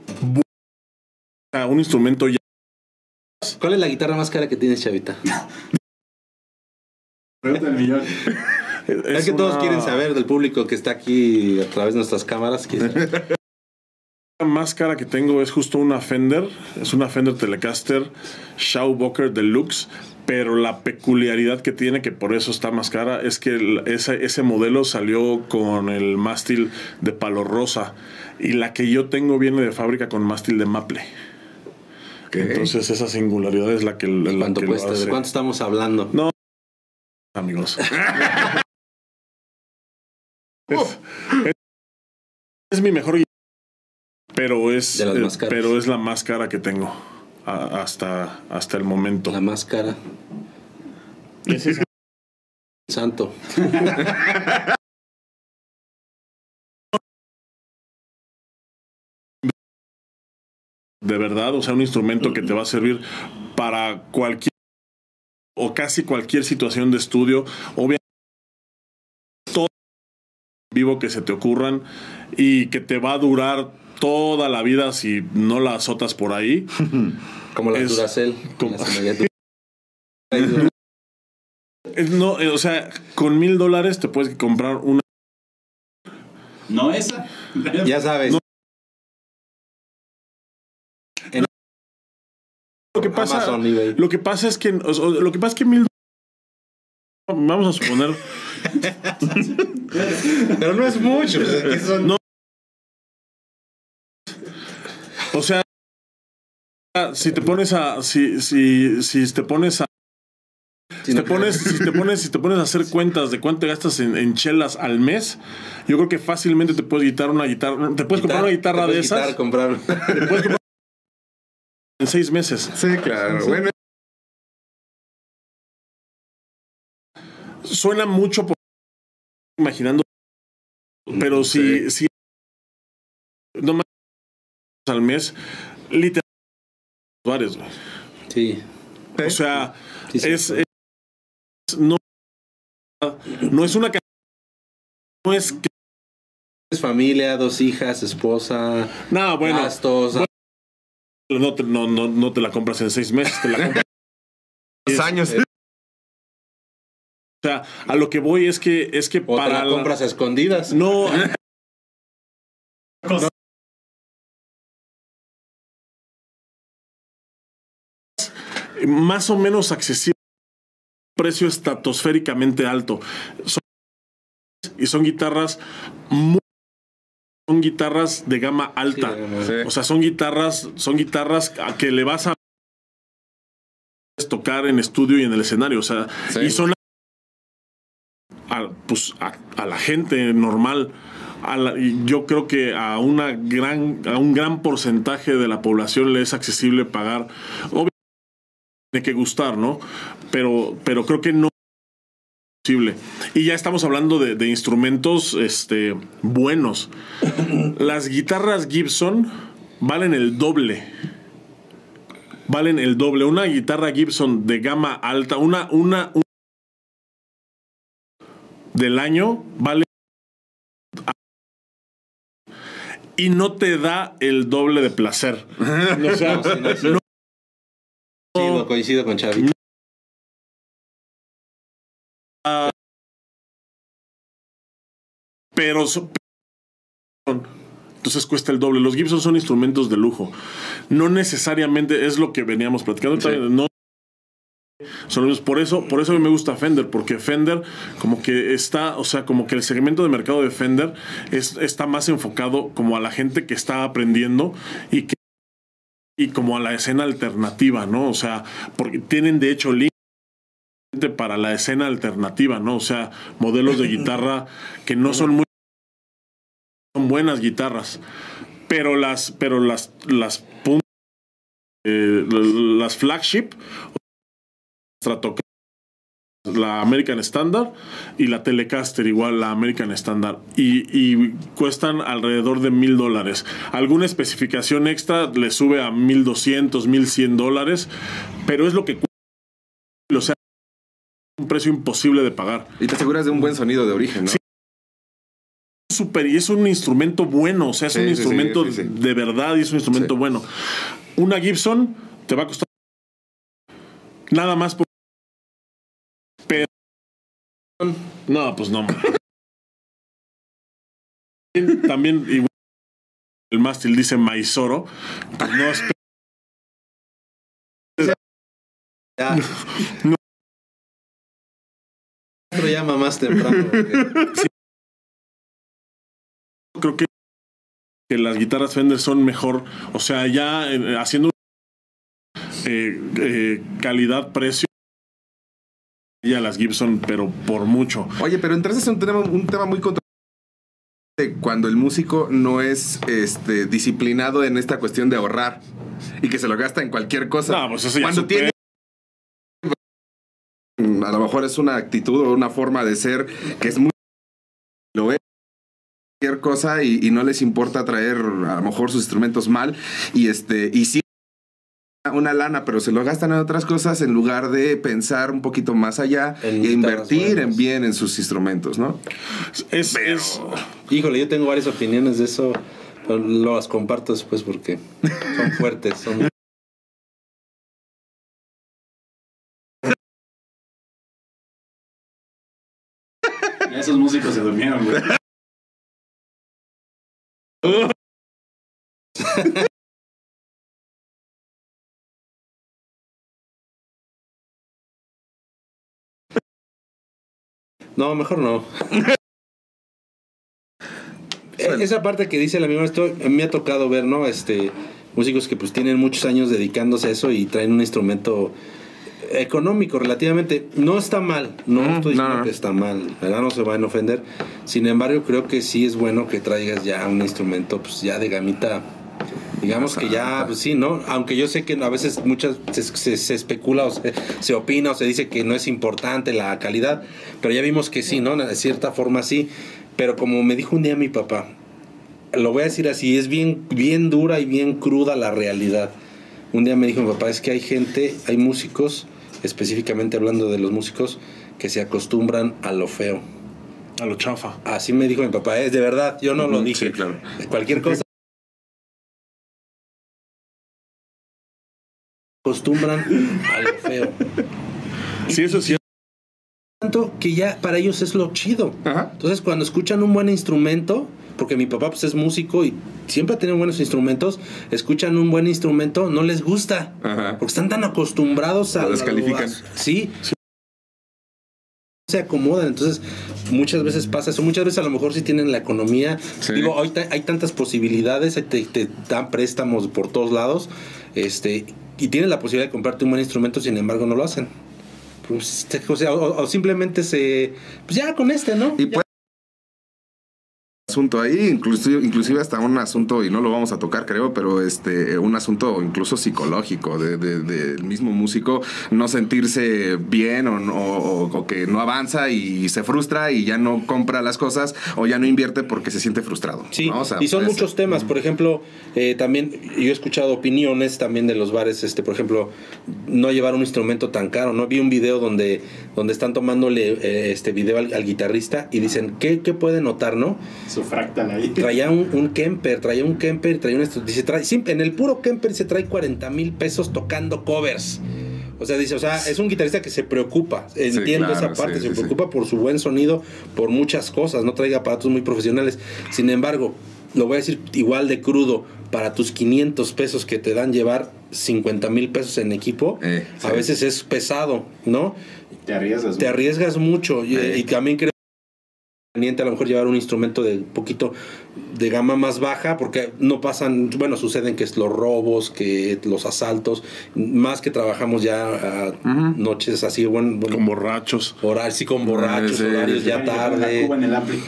un instrumento ya ¿Cuál es la guitarra más cara que tienes, Chavita? Pregunta del millón. Es, que todos quieren saber del público que está aquí a través de nuestras cámaras. La más cara que tengo es justo una Fender, es una Fender Telecaster Shawbocker Deluxe, pero la peculiaridad que tiene, que por eso está más cara, es que el- ese, ese modelo salió con el mástil de palo rosa y la que yo tengo viene de fábrica con mástil de maple. Entonces esa singularidad es la que, la ¿Cuánto que lo cuesta? ¿De cuánto estamos hablando? No, amigos. es, es- es mi mejor pero es, De las eh, más caras. pero es la más cara que tengo a- hasta, hasta el momento. La más cara. Ese es- Santo. de verdad, o sea, un instrumento que te va a servir para cualquier o casi cualquier situación de estudio, obviamente todo vivo que se te ocurran y que te va a durar toda la vida si no la azotas por ahí. Como la Es- Duracell. como- No, eh, o sea, con mil dólares te puedes comprar una. No esa. Ya sabes. No. Lo que pasa, Amazon, lo que pasa es que, o sea, lo que pasa es que mil vamos a suponer, Pero no es mucho. es que son- No. O sea, si te pones a, si, si, si te pones a, Si te pones, si te pones, si te pones a hacer cuentas de cuánto gastas en, en chelas al mes, yo creo que fácilmente te puedes quitar una guitarra, te puedes comprar una guitarra de esas, comprar. te puedes comprar en seis meses. Sí, claro. Bueno, Suena mucho por imaginando, pero si, si no más al mes, güey. Sí. O sea, Sí, sí. es, es- no, no es una no es que Es familia, dos hijas, esposa, no bueno gastos. no te, no, no, no te la compras en seis meses te la compras dos años. o sea a lo que voy es que es que o para la la- compras a escondidas. no más o menos accesible precio estratosféricamente alto. Son- y son guitarras muy son guitarras de gama alta. Sí. O sea, son guitarras, son guitarras a que le vas a tocar en estudio y en el escenario. O sea, Sí. y son a, pues, a, a la gente normal. A la- yo creo que a una gran, a un gran porcentaje de la población le es accesible pagar. Obviamente tiene que gustar, ¿no? Pero, pero creo que no es posible. Y ya estamos hablando de, instrumentos este, buenos. Las guitarras Gibson valen el doble. Valen el doble. Una guitarra Gibson de gama alta, una, una, un- del año vale y no te da el doble de placer. No- Coincido, con Xavi. pero so- entonces cuesta el doble. Los Gibson son instrumentos de lujo. No necesariamente es lo que veníamos platicando. Sí. No son por eso, por eso a mí me gusta Fender, porque Fender como que está, o sea, como que el segmento de mercado de Fender es, está más enfocado como a la gente que está aprendiendo y que y como a la escena alternativa, ¿no? O sea, porque tienen de hecho link para la escena alternativa, ¿no? O sea, modelos de guitarra que no son muy son buenas guitarras, pero las pero las las eh, las flagship la American Standard y la Telecaster igual la American Standard y, y cuestan alrededor de mil dólares alguna especificación extra le sube a mil doscientos mil cien dólares pero es lo que cuesta o sea un precio imposible de pagar Y te aseguras de un buen sonido de origen, ¿no? Sí. super y es un instrumento bueno, o sea, es Sí, un sí, instrumento de verdad y es un instrumento bueno. Una Gibson te va a costar nada más por no, pues no. También igual el mástil dice Maizoro, pues no es Ya. No. Llama más temprano. porque- creo que, que las guitarras Fender son mejor. O sea, ya eh, haciendo eh, eh, calidad-precio y a las Gibson, pero por mucho. Oye, pero entonces es un tema, un tema muy controversial cuando el músico no es este disciplinado en esta cuestión de ahorrar y que se lo gasta en cualquier cosa. No, pues eso ya cuando supera. tiene a lo mejor es una actitud o una forma de ser que es muy lo es cualquier cosa y, y no les importa traer a lo mejor sus instrumentos mal y este y sí una lana, pero se lo gastan en otras cosas en lugar de pensar un poquito más allá En e invertir en bien en sus instrumentos, ¿no? Es, es- Híjole, yo tengo varias opiniones de eso, pero lo las comparto después porque son fuertes. Son... Ya esos músicos se durmieron, güey. No, mejor no. E- Esa parte que dice el amigo esto me ha tocado ver, ¿no? Este músicos que pues tienen muchos años dedicándose a eso y traen un instrumento económico relativamente no está mal, no Mm, estoy diciendo no. que está mal, ¿verdad? no se van a ofender. Sin embargo, creo que sí es bueno que traigas ya un instrumento pues ya de gamita Digamos que ya, pues sí, ¿no? Aunque yo sé que a veces muchas se, se- se especula o se, se opina o se dice que no es importante la calidad, pero ya vimos que sí, ¿no? De cierta forma sí. Pero como me dijo un día mi papá, lo voy a decir así, es bien, bien dura y bien cruda la realidad. Un día me dijo mi papá, es que hay gente, hay músicos, específicamente hablando de los músicos, que se acostumbran a lo feo. a lo chafa. Así me dijo mi papá, es de verdad, yo no lo dije. sí, claro. Cualquier cosa. Acostumbran a lo feo. Sí, eso sí. Tanto que ya para ellos es lo chido. Ajá. Entonces, cuando escuchan un buen instrumento, porque mi papá pues, es músico y siempre ha tenido buenos instrumentos, escuchan un buen instrumento, no les gusta. Ajá. Porque están tan acostumbrados a. Lo descalifican. a- sí. se acomodan. Entonces, muchas veces pasa eso. Muchas veces a lo mejor si tienen la economía. Sí. Digo, hoy hay tantas posibilidades, te, te dan préstamos por todos lados. Este, y tienes la posibilidad de comprarte un buen instrumento, sin embargo, no lo hacen. Pues, o, sea, o- o simplemente se. Pues ya con este, ¿no? Y Ya. Asunto ahí, inclusive, inclusive hasta un asunto, y no lo vamos a tocar creo, pero este un asunto incluso psicológico de- de- del mismo músico, no sentirse bien o, no- o- o que no avanza y se frustra y ya no compra las cosas o ya no invierte porque se siente frustrado. Sí, ¿no? O sea, y son puede muchos temas. Por ejemplo, eh, también yo he escuchado opiniones también de los bares, este, por ejemplo, no llevar un instrumento tan caro. No vi un video donde, donde están tomándole eh, este video al, al guitarrista y dicen, ¿qué, qué puede notar, no? Su fractal ahí. Traía un, un Kemper, traía un Kemper, traía un dice, trae, siempre, en el puro Kemper se trae 40 mil pesos tocando covers. O sea, dice, o sea, es un guitarrista que se preocupa, entiendo claro, esa parte, sí, se sí, sí. preocupa por su buen sonido, por muchas cosas, no traiga aparatos muy profesionales. Sin embargo, lo voy a decir igual de crudo, para tus 500 pesos que te dan llevar 50 mil pesos en equipo, Eh, sí. a veces es pesado, ¿no? Te arriesgas. Te arriesgas mucho y, Eh. y también creo conveniente a lo mejor llevar un instrumento de poquito de gama más baja porque no pasan, bueno, suceden que es los robos, que los asaltos, más que trabajamos ya a noches así, bueno, bueno Con borrachos. horarios, sí con borrachos, Sí, horarios sí. ya tarde, cuba en el ampli.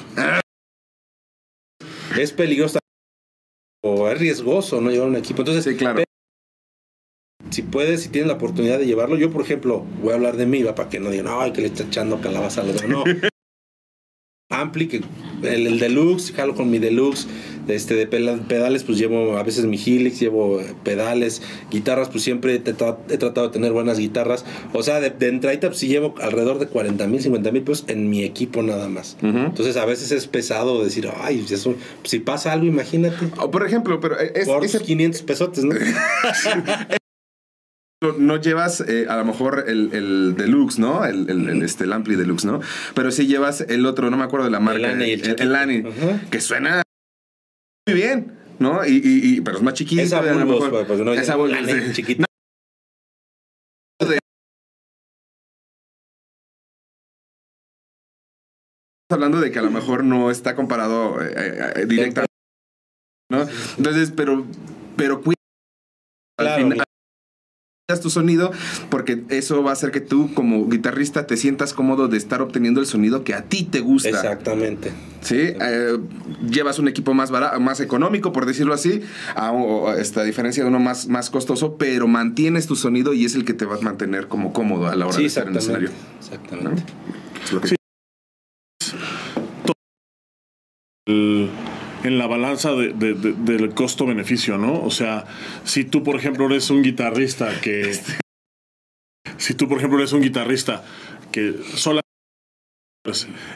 es peligroso o es riesgoso no llevar un equipo. Entonces, Sí, claro. si puedes, si tienes la oportunidad de llevarlo, yo por ejemplo, voy a hablar de mí, va, para que no digan, ay, que le está echando calabaza al otro". No. Ampli, que el, el deluxe, jalo con mi deluxe, este de pedales, pues llevo a veces mi Helix, llevo eh, pedales, guitarras, pues siempre he tratado de tener buenas guitarras. O sea, de, de entradita, pues sí llevo alrededor de 40 mil, 50 mil pesos en mi equipo nada más. Entonces a veces es pesado decir, ay, eso, si pasa algo, imagínate. O, por ejemplo, pero es, por ese 500 pesotes, ¿no? no llevas eh, a lo mejor el, el deluxe, ¿no? El, el, el, este, el ampli deluxe, ¿no? Pero sí llevas el otro, no me acuerdo de la marca. El chiquito. el Lani, Ajá. que suena muy bien, ¿no? Y, y, y- pero es más chiquito. Esa a lo Bulbos, mejor- pues, pues, no, esa Bulbos, sí. chiquita. hablando de que a lo mejor no está comparado eh, eh, directamente, ¿no? Entonces, pero, pero cuida al final tu sonido porque eso va a hacer que tú como guitarrista te sientas cómodo de estar obteniendo el sonido que a ti te gusta. Exactamente. Sí, Eh, llevas un equipo más barato, más económico, por decirlo así, a, esta diferencia de uno más, más costoso, pero mantienes tu sonido y es el que te va a mantener como cómodo a la hora Sí, de estar en el exactamente. escenario. ¿no? Exactamente. Es lo que- Sí. En la balanza de- de- de- del costo-beneficio, ¿no? O sea, si tú, por ejemplo, eres un guitarrista que... Si tú, por ejemplo, eres un guitarrista que solamente...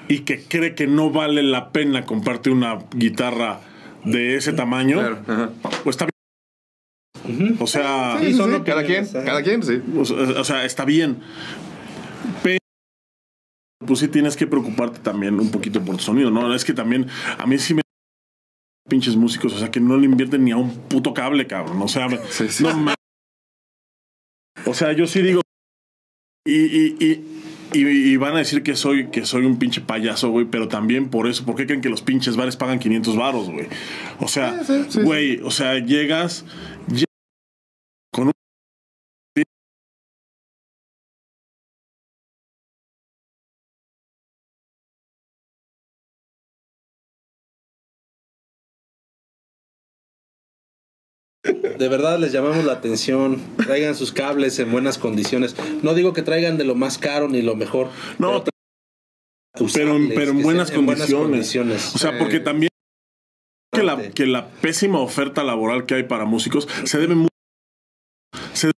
y que cree que no vale la pena comprarte una guitarra de ese tamaño, Claro, pues está bien. O sea, Sí, son cada quien, cada quien, sí. o sea, o sea, está bien. Pero pues sí tienes que preocuparte también un poquito por tu sonido, ¿no? Es que también a mí sí me pinches músicos, o sea, que no le invierten ni a un puto cable, cabrón. O sea, Sí, sí. no O sea, yo sí digo y, y, y, van a decir que soy que soy un pinche payaso, güey, pero también por eso, ¿por qué creen que los pinches bares pagan 500 varos, güey? O sea, sí, güey, o sea, llegas De verdad les llamamos la atención. Traigan sus cables en buenas condiciones. No digo que traigan de lo más caro ni lo mejor. No, pero, pero, usables, pero en buenas sean condiciones. condiciones. O sea, porque también que la, que la pésima oferta laboral que hay para músicos se debe mucho. se-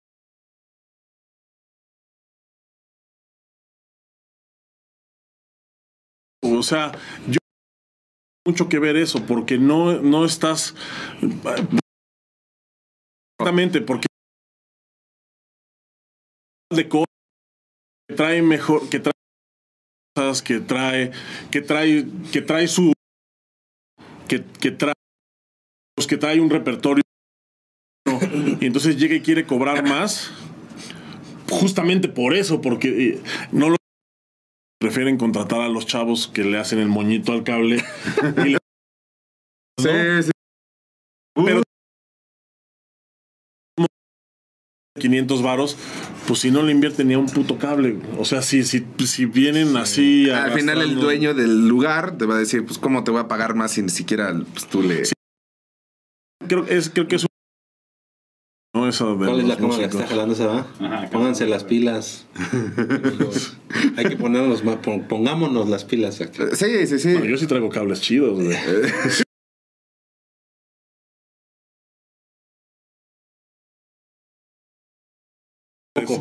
o sea, yo mucho que ver eso, porque no, no estás exactamente, porque de cosas que trae mejor, que trae cosas, que trae, que trae, que trae su que, que trae pues que trae un repertorio y entonces llega y quiere cobrar más justamente por eso porque eh, no lo prefieren contratar a los chavos que le hacen el moñito al cable. y le- Sí, sí. Pero 500 varos, pues si no le invierten ni a un puto cable. O sea, si, si, si vienen así... Al final el dueño del lugar te va a decir, pues cómo te voy a pagar más si ni siquiera pues, tú le... Creo, es, creo que es un... No, esa de ¿Cuál es la cámara que está jalando se va? Ajá, Pónganse las pilas. Hay que ponernos más, pon- pongámonos las pilas aquí. Sí, sí, sí. Bueno, yo sí traigo cables chidos, güey.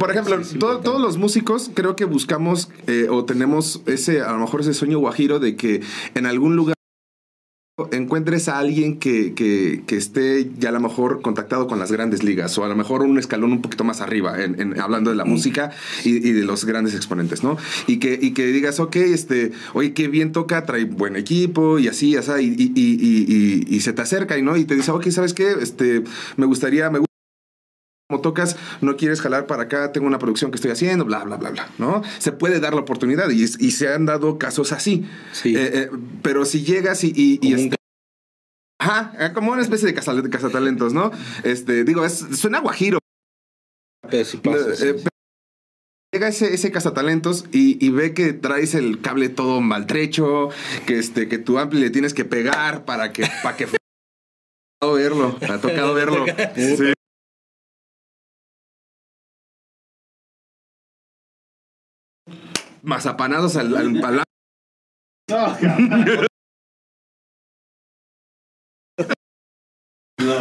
Por ejemplo, to- todos los músicos creo que buscamos eh, o tenemos ese, a lo mejor ese sueño guajiro de que en algún lugar encuentres a alguien que, que- que esté ya a lo mejor contactado con las grandes ligas o a lo mejor un escalón un poquito más arriba, en, en- hablando de la música y, y de los grandes exponentes, ¿no? Y que, y que digas, ok, este, oye, qué bien toca, trae buen equipo y así, así, y, y, y, y- y- y se te acerca y, ¿no? y te dice, ok, ¿sabes qué? Este, me gustaría, me gusta como tocas, no quieres jalar para acá, tengo una producción que estoy haciendo, bla, bla, bla, bla, ¿no? Se puede dar la oportunidad y, y se han dado casos así. Sí. Eh, eh, pero si llegas y... y- y este- Ajá, eh, como una especie de cazatalentos, ¿no? Este, digo, es, suena guajiro. Llega ese, ese cazatalentos y, y ve que traes el cable todo maltrecho, que este, que tu ampli le tienes que pegar para que, para que. Ha tocado verlo, ha tocado verlo. Mazapanados al, al, al-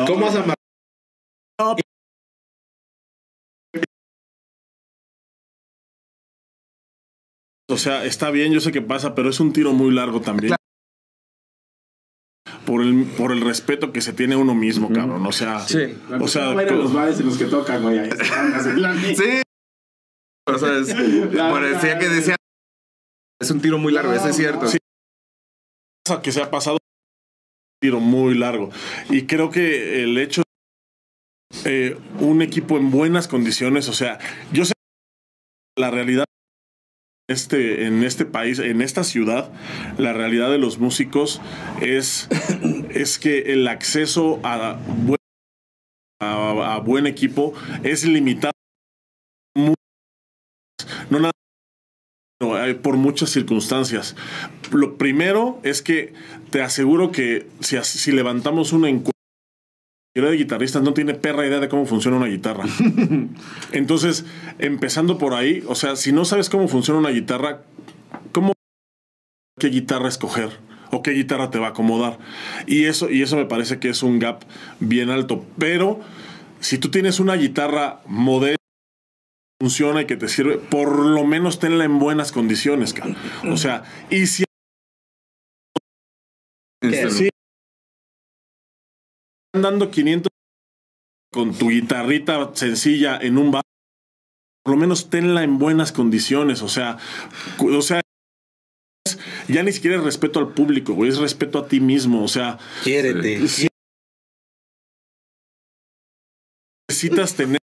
¿Cómo has amarrado? O sea, está bien, yo sé que pasa, pero es un tiro muy largo también. Por el, por el respeto que se tiene a uno mismo, cabrón. O sea, Sí. o sea, los bares en los que tocan, güey. Sí. O sea, es, por decía que decía. Es un tiro muy largo, eso es cierto. Sí. que se ha pasado un tiro muy largo. Y creo que el hecho de eh, un equipo en buenas condiciones, o sea, yo sé la realidad este, en este país, en esta ciudad, la realidad de los músicos es, es que el acceso a buen, a, a buen equipo es limitado. No nada no, hay por muchas circunstancias. Lo primero es que te aseguro que si, si levantamos una encuesta de guitarristas no tiene perra idea de cómo funciona una guitarra. Entonces, empezando por ahí, o sea, si no sabes cómo funciona una guitarra, ¿cómo qué guitarra escoger? o qué guitarra te va a acomodar. Y eso, y eso me parece que es un gap bien alto. Pero si tú tienes una guitarra modesta, funciona y que te sirve, por lo menos tenla en buenas condiciones, cabrón. O sea, y si Este, están dando 500 con tu guitarrita sencilla en un bar, por lo menos tenla en buenas condiciones, o sea, o sea, ya ni siquiera es respeto al público, güey, es respeto a ti mismo, o sea, Quiérete. si- necesitas tener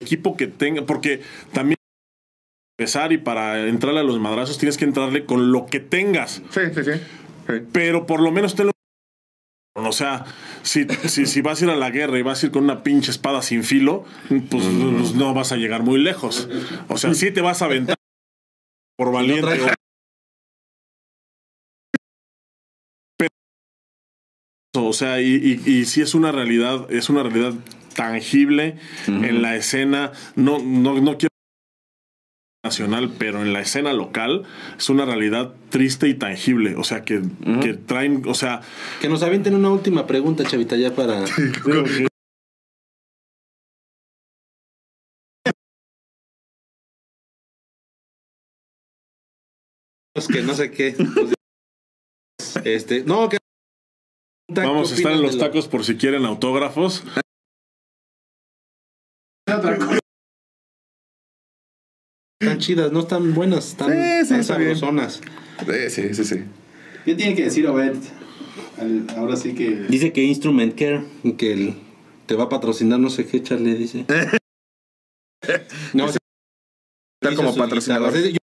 equipo que tenga, porque también empezar y para entrarle a los madrazos tienes que entrarle con lo que tengas, Sí, sí, sí. Sí. pero por lo menos tenlo. O sea, si, si, si vas a ir a la guerra y vas a ir con una pinche espada sin filo, pues, pues no vas a llegar muy lejos. O sea, sí te vas a aventar por valiente. o, sea, y, y, y sí es una realidad, es una realidad tangible en la escena. No, no, no quiero nacional, pero en la escena local es una realidad triste y tangible. O sea, que, que traen, o sea, Que nos avienten una última pregunta, Chavita, ya para. Que no sé qué. Este, no, que. vamos a estar en los ¿Qué opinan de tacos por si quieren autógrafos. Están chidas, no están buenas, están, Sí, sí, están está bien. sabrosonas. Sí, sí, sí, sí. ¿Qué tiene que decir Obed? Ahora sí que. Dice que Instrument Care, que el- te va a patrocinar no sé qué, Charlie dice. No, Está como patrocinador. Yo-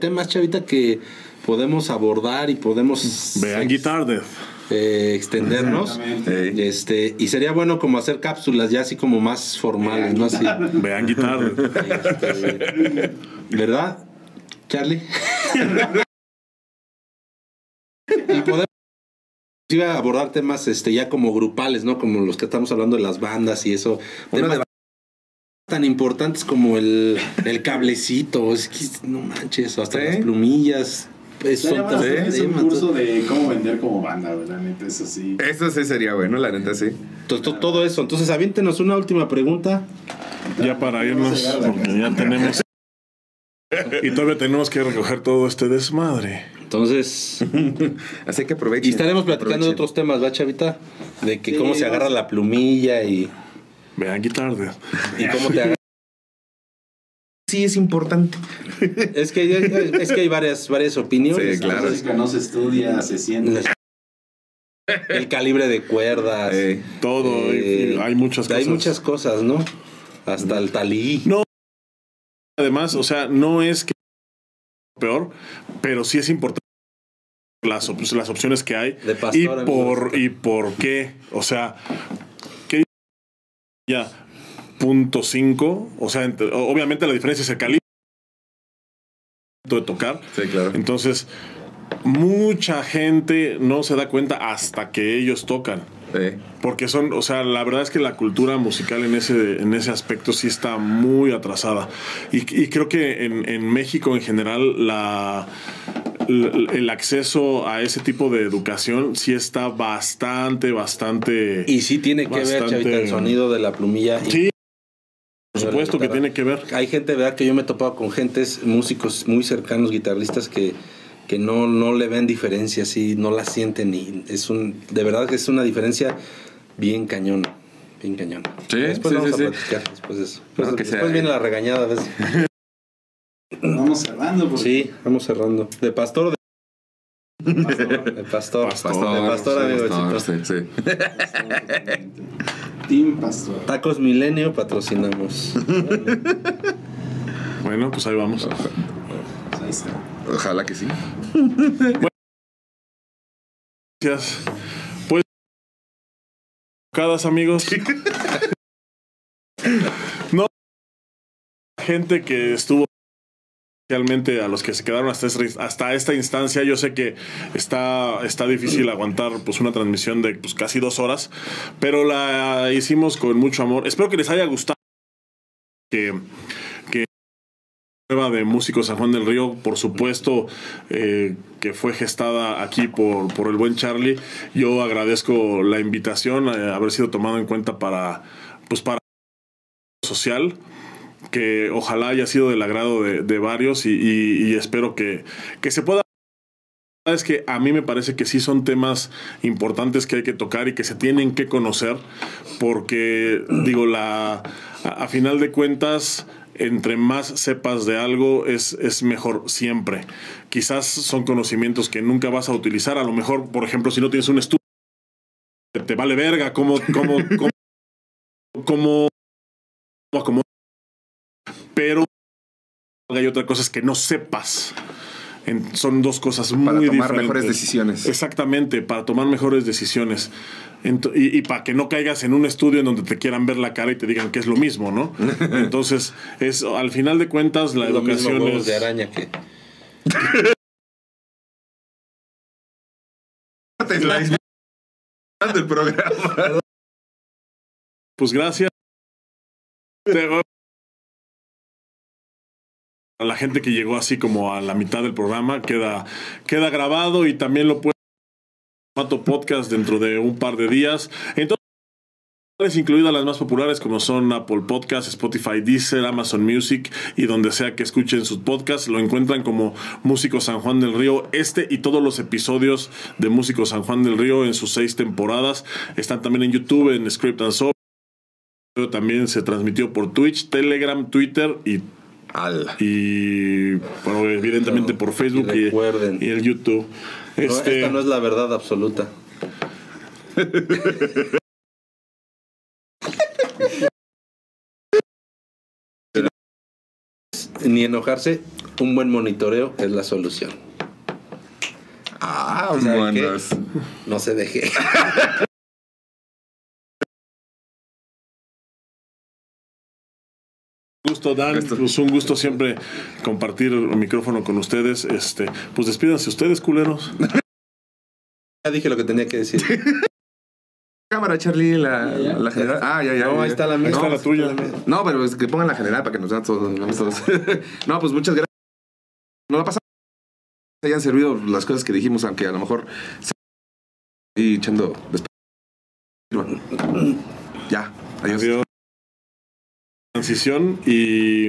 Temas, chavita, que podemos abordar y podemos Vean Guitar Death. Eh, extendernos. Eh, Este, y sería bueno como hacer cápsulas ya así como más formales, ¿no? Así. Vean Guitar Death. Este, ¿Verdad, Charlie? y podemos inclusive abordar temas este, ya como grupales, ¿no? Como los que estamos hablando de las bandas y eso. Temas de- tan importantes como el, el cablecito, es que no manches, hasta Sí. las plumillas. Pues, tan- hacer un curso de cómo vender como banda, ¿verdad? Neta, eso sí. Eso sí sería bueno, la neta sí. to- to- todo eso. Entonces, aviéntenos una última pregunta. Ya para irnos, porque ya tenemos. Y todavía tenemos que recoger todo este desmadre. Entonces, Así que aprovechen. y estaremos platicando de otros temas, ¿va, Chavita? De que Sí, cómo se agarra la plumilla y, Vean Guitar Death. y cómo te agarra. Sí, es importante. Es que, hay- es que hay varias, varias opiniones. Sí, claro. La música no se estudia, se siente. El calibre de cuerdas. Eh, Todo. y- Eh, hay muchas cosas. Hay muchas cosas, ¿no? Hasta el talí. No. Además, o sea, no es que peor, pero sí es importante las, op- las opciones que hay De pastor, y por y por qué, o sea, que ya punto cinco, o sea, ent- obviamente la diferencia es el calibre de tocar, sí, claro. entonces mucha gente no se da cuenta hasta que ellos tocan. Eh, Porque son, o sea, la verdad es que la cultura musical en ese, en ese aspecto sí está muy atrasada. Y, y creo que en, en México en general la, el acceso a ese tipo de educación sí está bastante, bastante... Y sí tiene que ver, Chavita, el sonido de la plumilla. y- Sí, supuesto que tiene que ver. Hay gente, ¿verdad? Que yo me he topado con gentes, músicos muy cercanos, guitarristas, que, que no, no le ven diferencia, así, no la sienten. Y es un, de verdad que es una diferencia bien cañona. Bien cañona. Sí, después sí, vamos sí, a sí. platicar después de eso. Después, No, que después sea- viene la regañada. Vamos cerrando. Porque Sí, vamos cerrando. ¿De pastor o de, Pastor. de pastor? Pastor, de pastor, sí, amigo. pastor, sí, sí. Team Pastor. Tacos Milenio patrocinamos. Bueno, pues ahí vamos. Pues ahí está. Ojalá que sí. Gracias. Pues, cada amigos. no, gente que estuvo especialmente a los que se quedaron hasta hasta esta instancia, yo sé que está, está difícil aguantar pues una transmisión de pues, casi dos horas, pero la hicimos con mucho amor. Espero que les haya gustado que, nueva de Músicos San Juan del Río, por supuesto, eh, que fue gestada aquí por, por el buen Charlie. Yo agradezco la invitación, eh, haber sido tomado en cuenta para, pues para social que ojalá haya sido del agrado de, de varios y, espero que, que se pueda es que a mí me parece que sí son temas importantes que hay que tocar y que se tienen que conocer porque digo la a, final de cuentas entre más sepas de algo es, es mejor siempre. Quizás son conocimientos que nunca vas a utilizar. A lo mejor, por ejemplo, si no tienes un estudio, te, te vale verga cómo, cómo, cómo, cómo, cómo- pero hay otra cosa es que no sepas. En- son dos cosas muy Para tomar diferentes. mejores decisiones. Exactamente, para tomar mejores decisiones. Y, y para que no caigas en un estudio en donde te quieran ver la cara y te digan que es lo mismo, ¿no? Entonces, es al final de cuentas la Lo mismo educación huevos es de araña que. La disfrutando el programa. pues gracias. La gente que llegó así como a la mitad del programa queda queda grabado y también lo puede formato podcast dentro de un par de días. Entonces incluidas las más populares como son Apple Podcasts, Spotify, Deezer, Amazon Music y donde sea que escuchen sus podcasts, lo encuentran como Músico San Juan del Río. Este y todos los episodios de Músico San Juan del Río en sus seis temporadas están también en YouTube, en Script and Soul. También se transmitió por Twitch, Telegram, Twitter y, Ala. y bueno, evidentemente por Facebook Y y, el YouTube. No, Este, esta no es la verdad absoluta. ni enojarse, un buen monitoreo es la solución. Ah, O sea, manos. que no se deje. Gusto, Dan. Gusto. Pues un gusto siempre compartir el micrófono con ustedes. Este, pues despídanse ustedes, culeros. Ya dije lo que tenía que decir. Cámara, Charlie, la, Ya, ya. la general. Ah, ya, ya. No, ahí está la Ahí mía. está la tuya. No, pero es que pongan la general para que nos vean todos. ¿no? todos. no, pues muchas gracias. No la pasamos. Hayan servido las cosas que dijimos, aunque a lo mejor. se- Y echando. Ya, adiós. Adiós. Transición y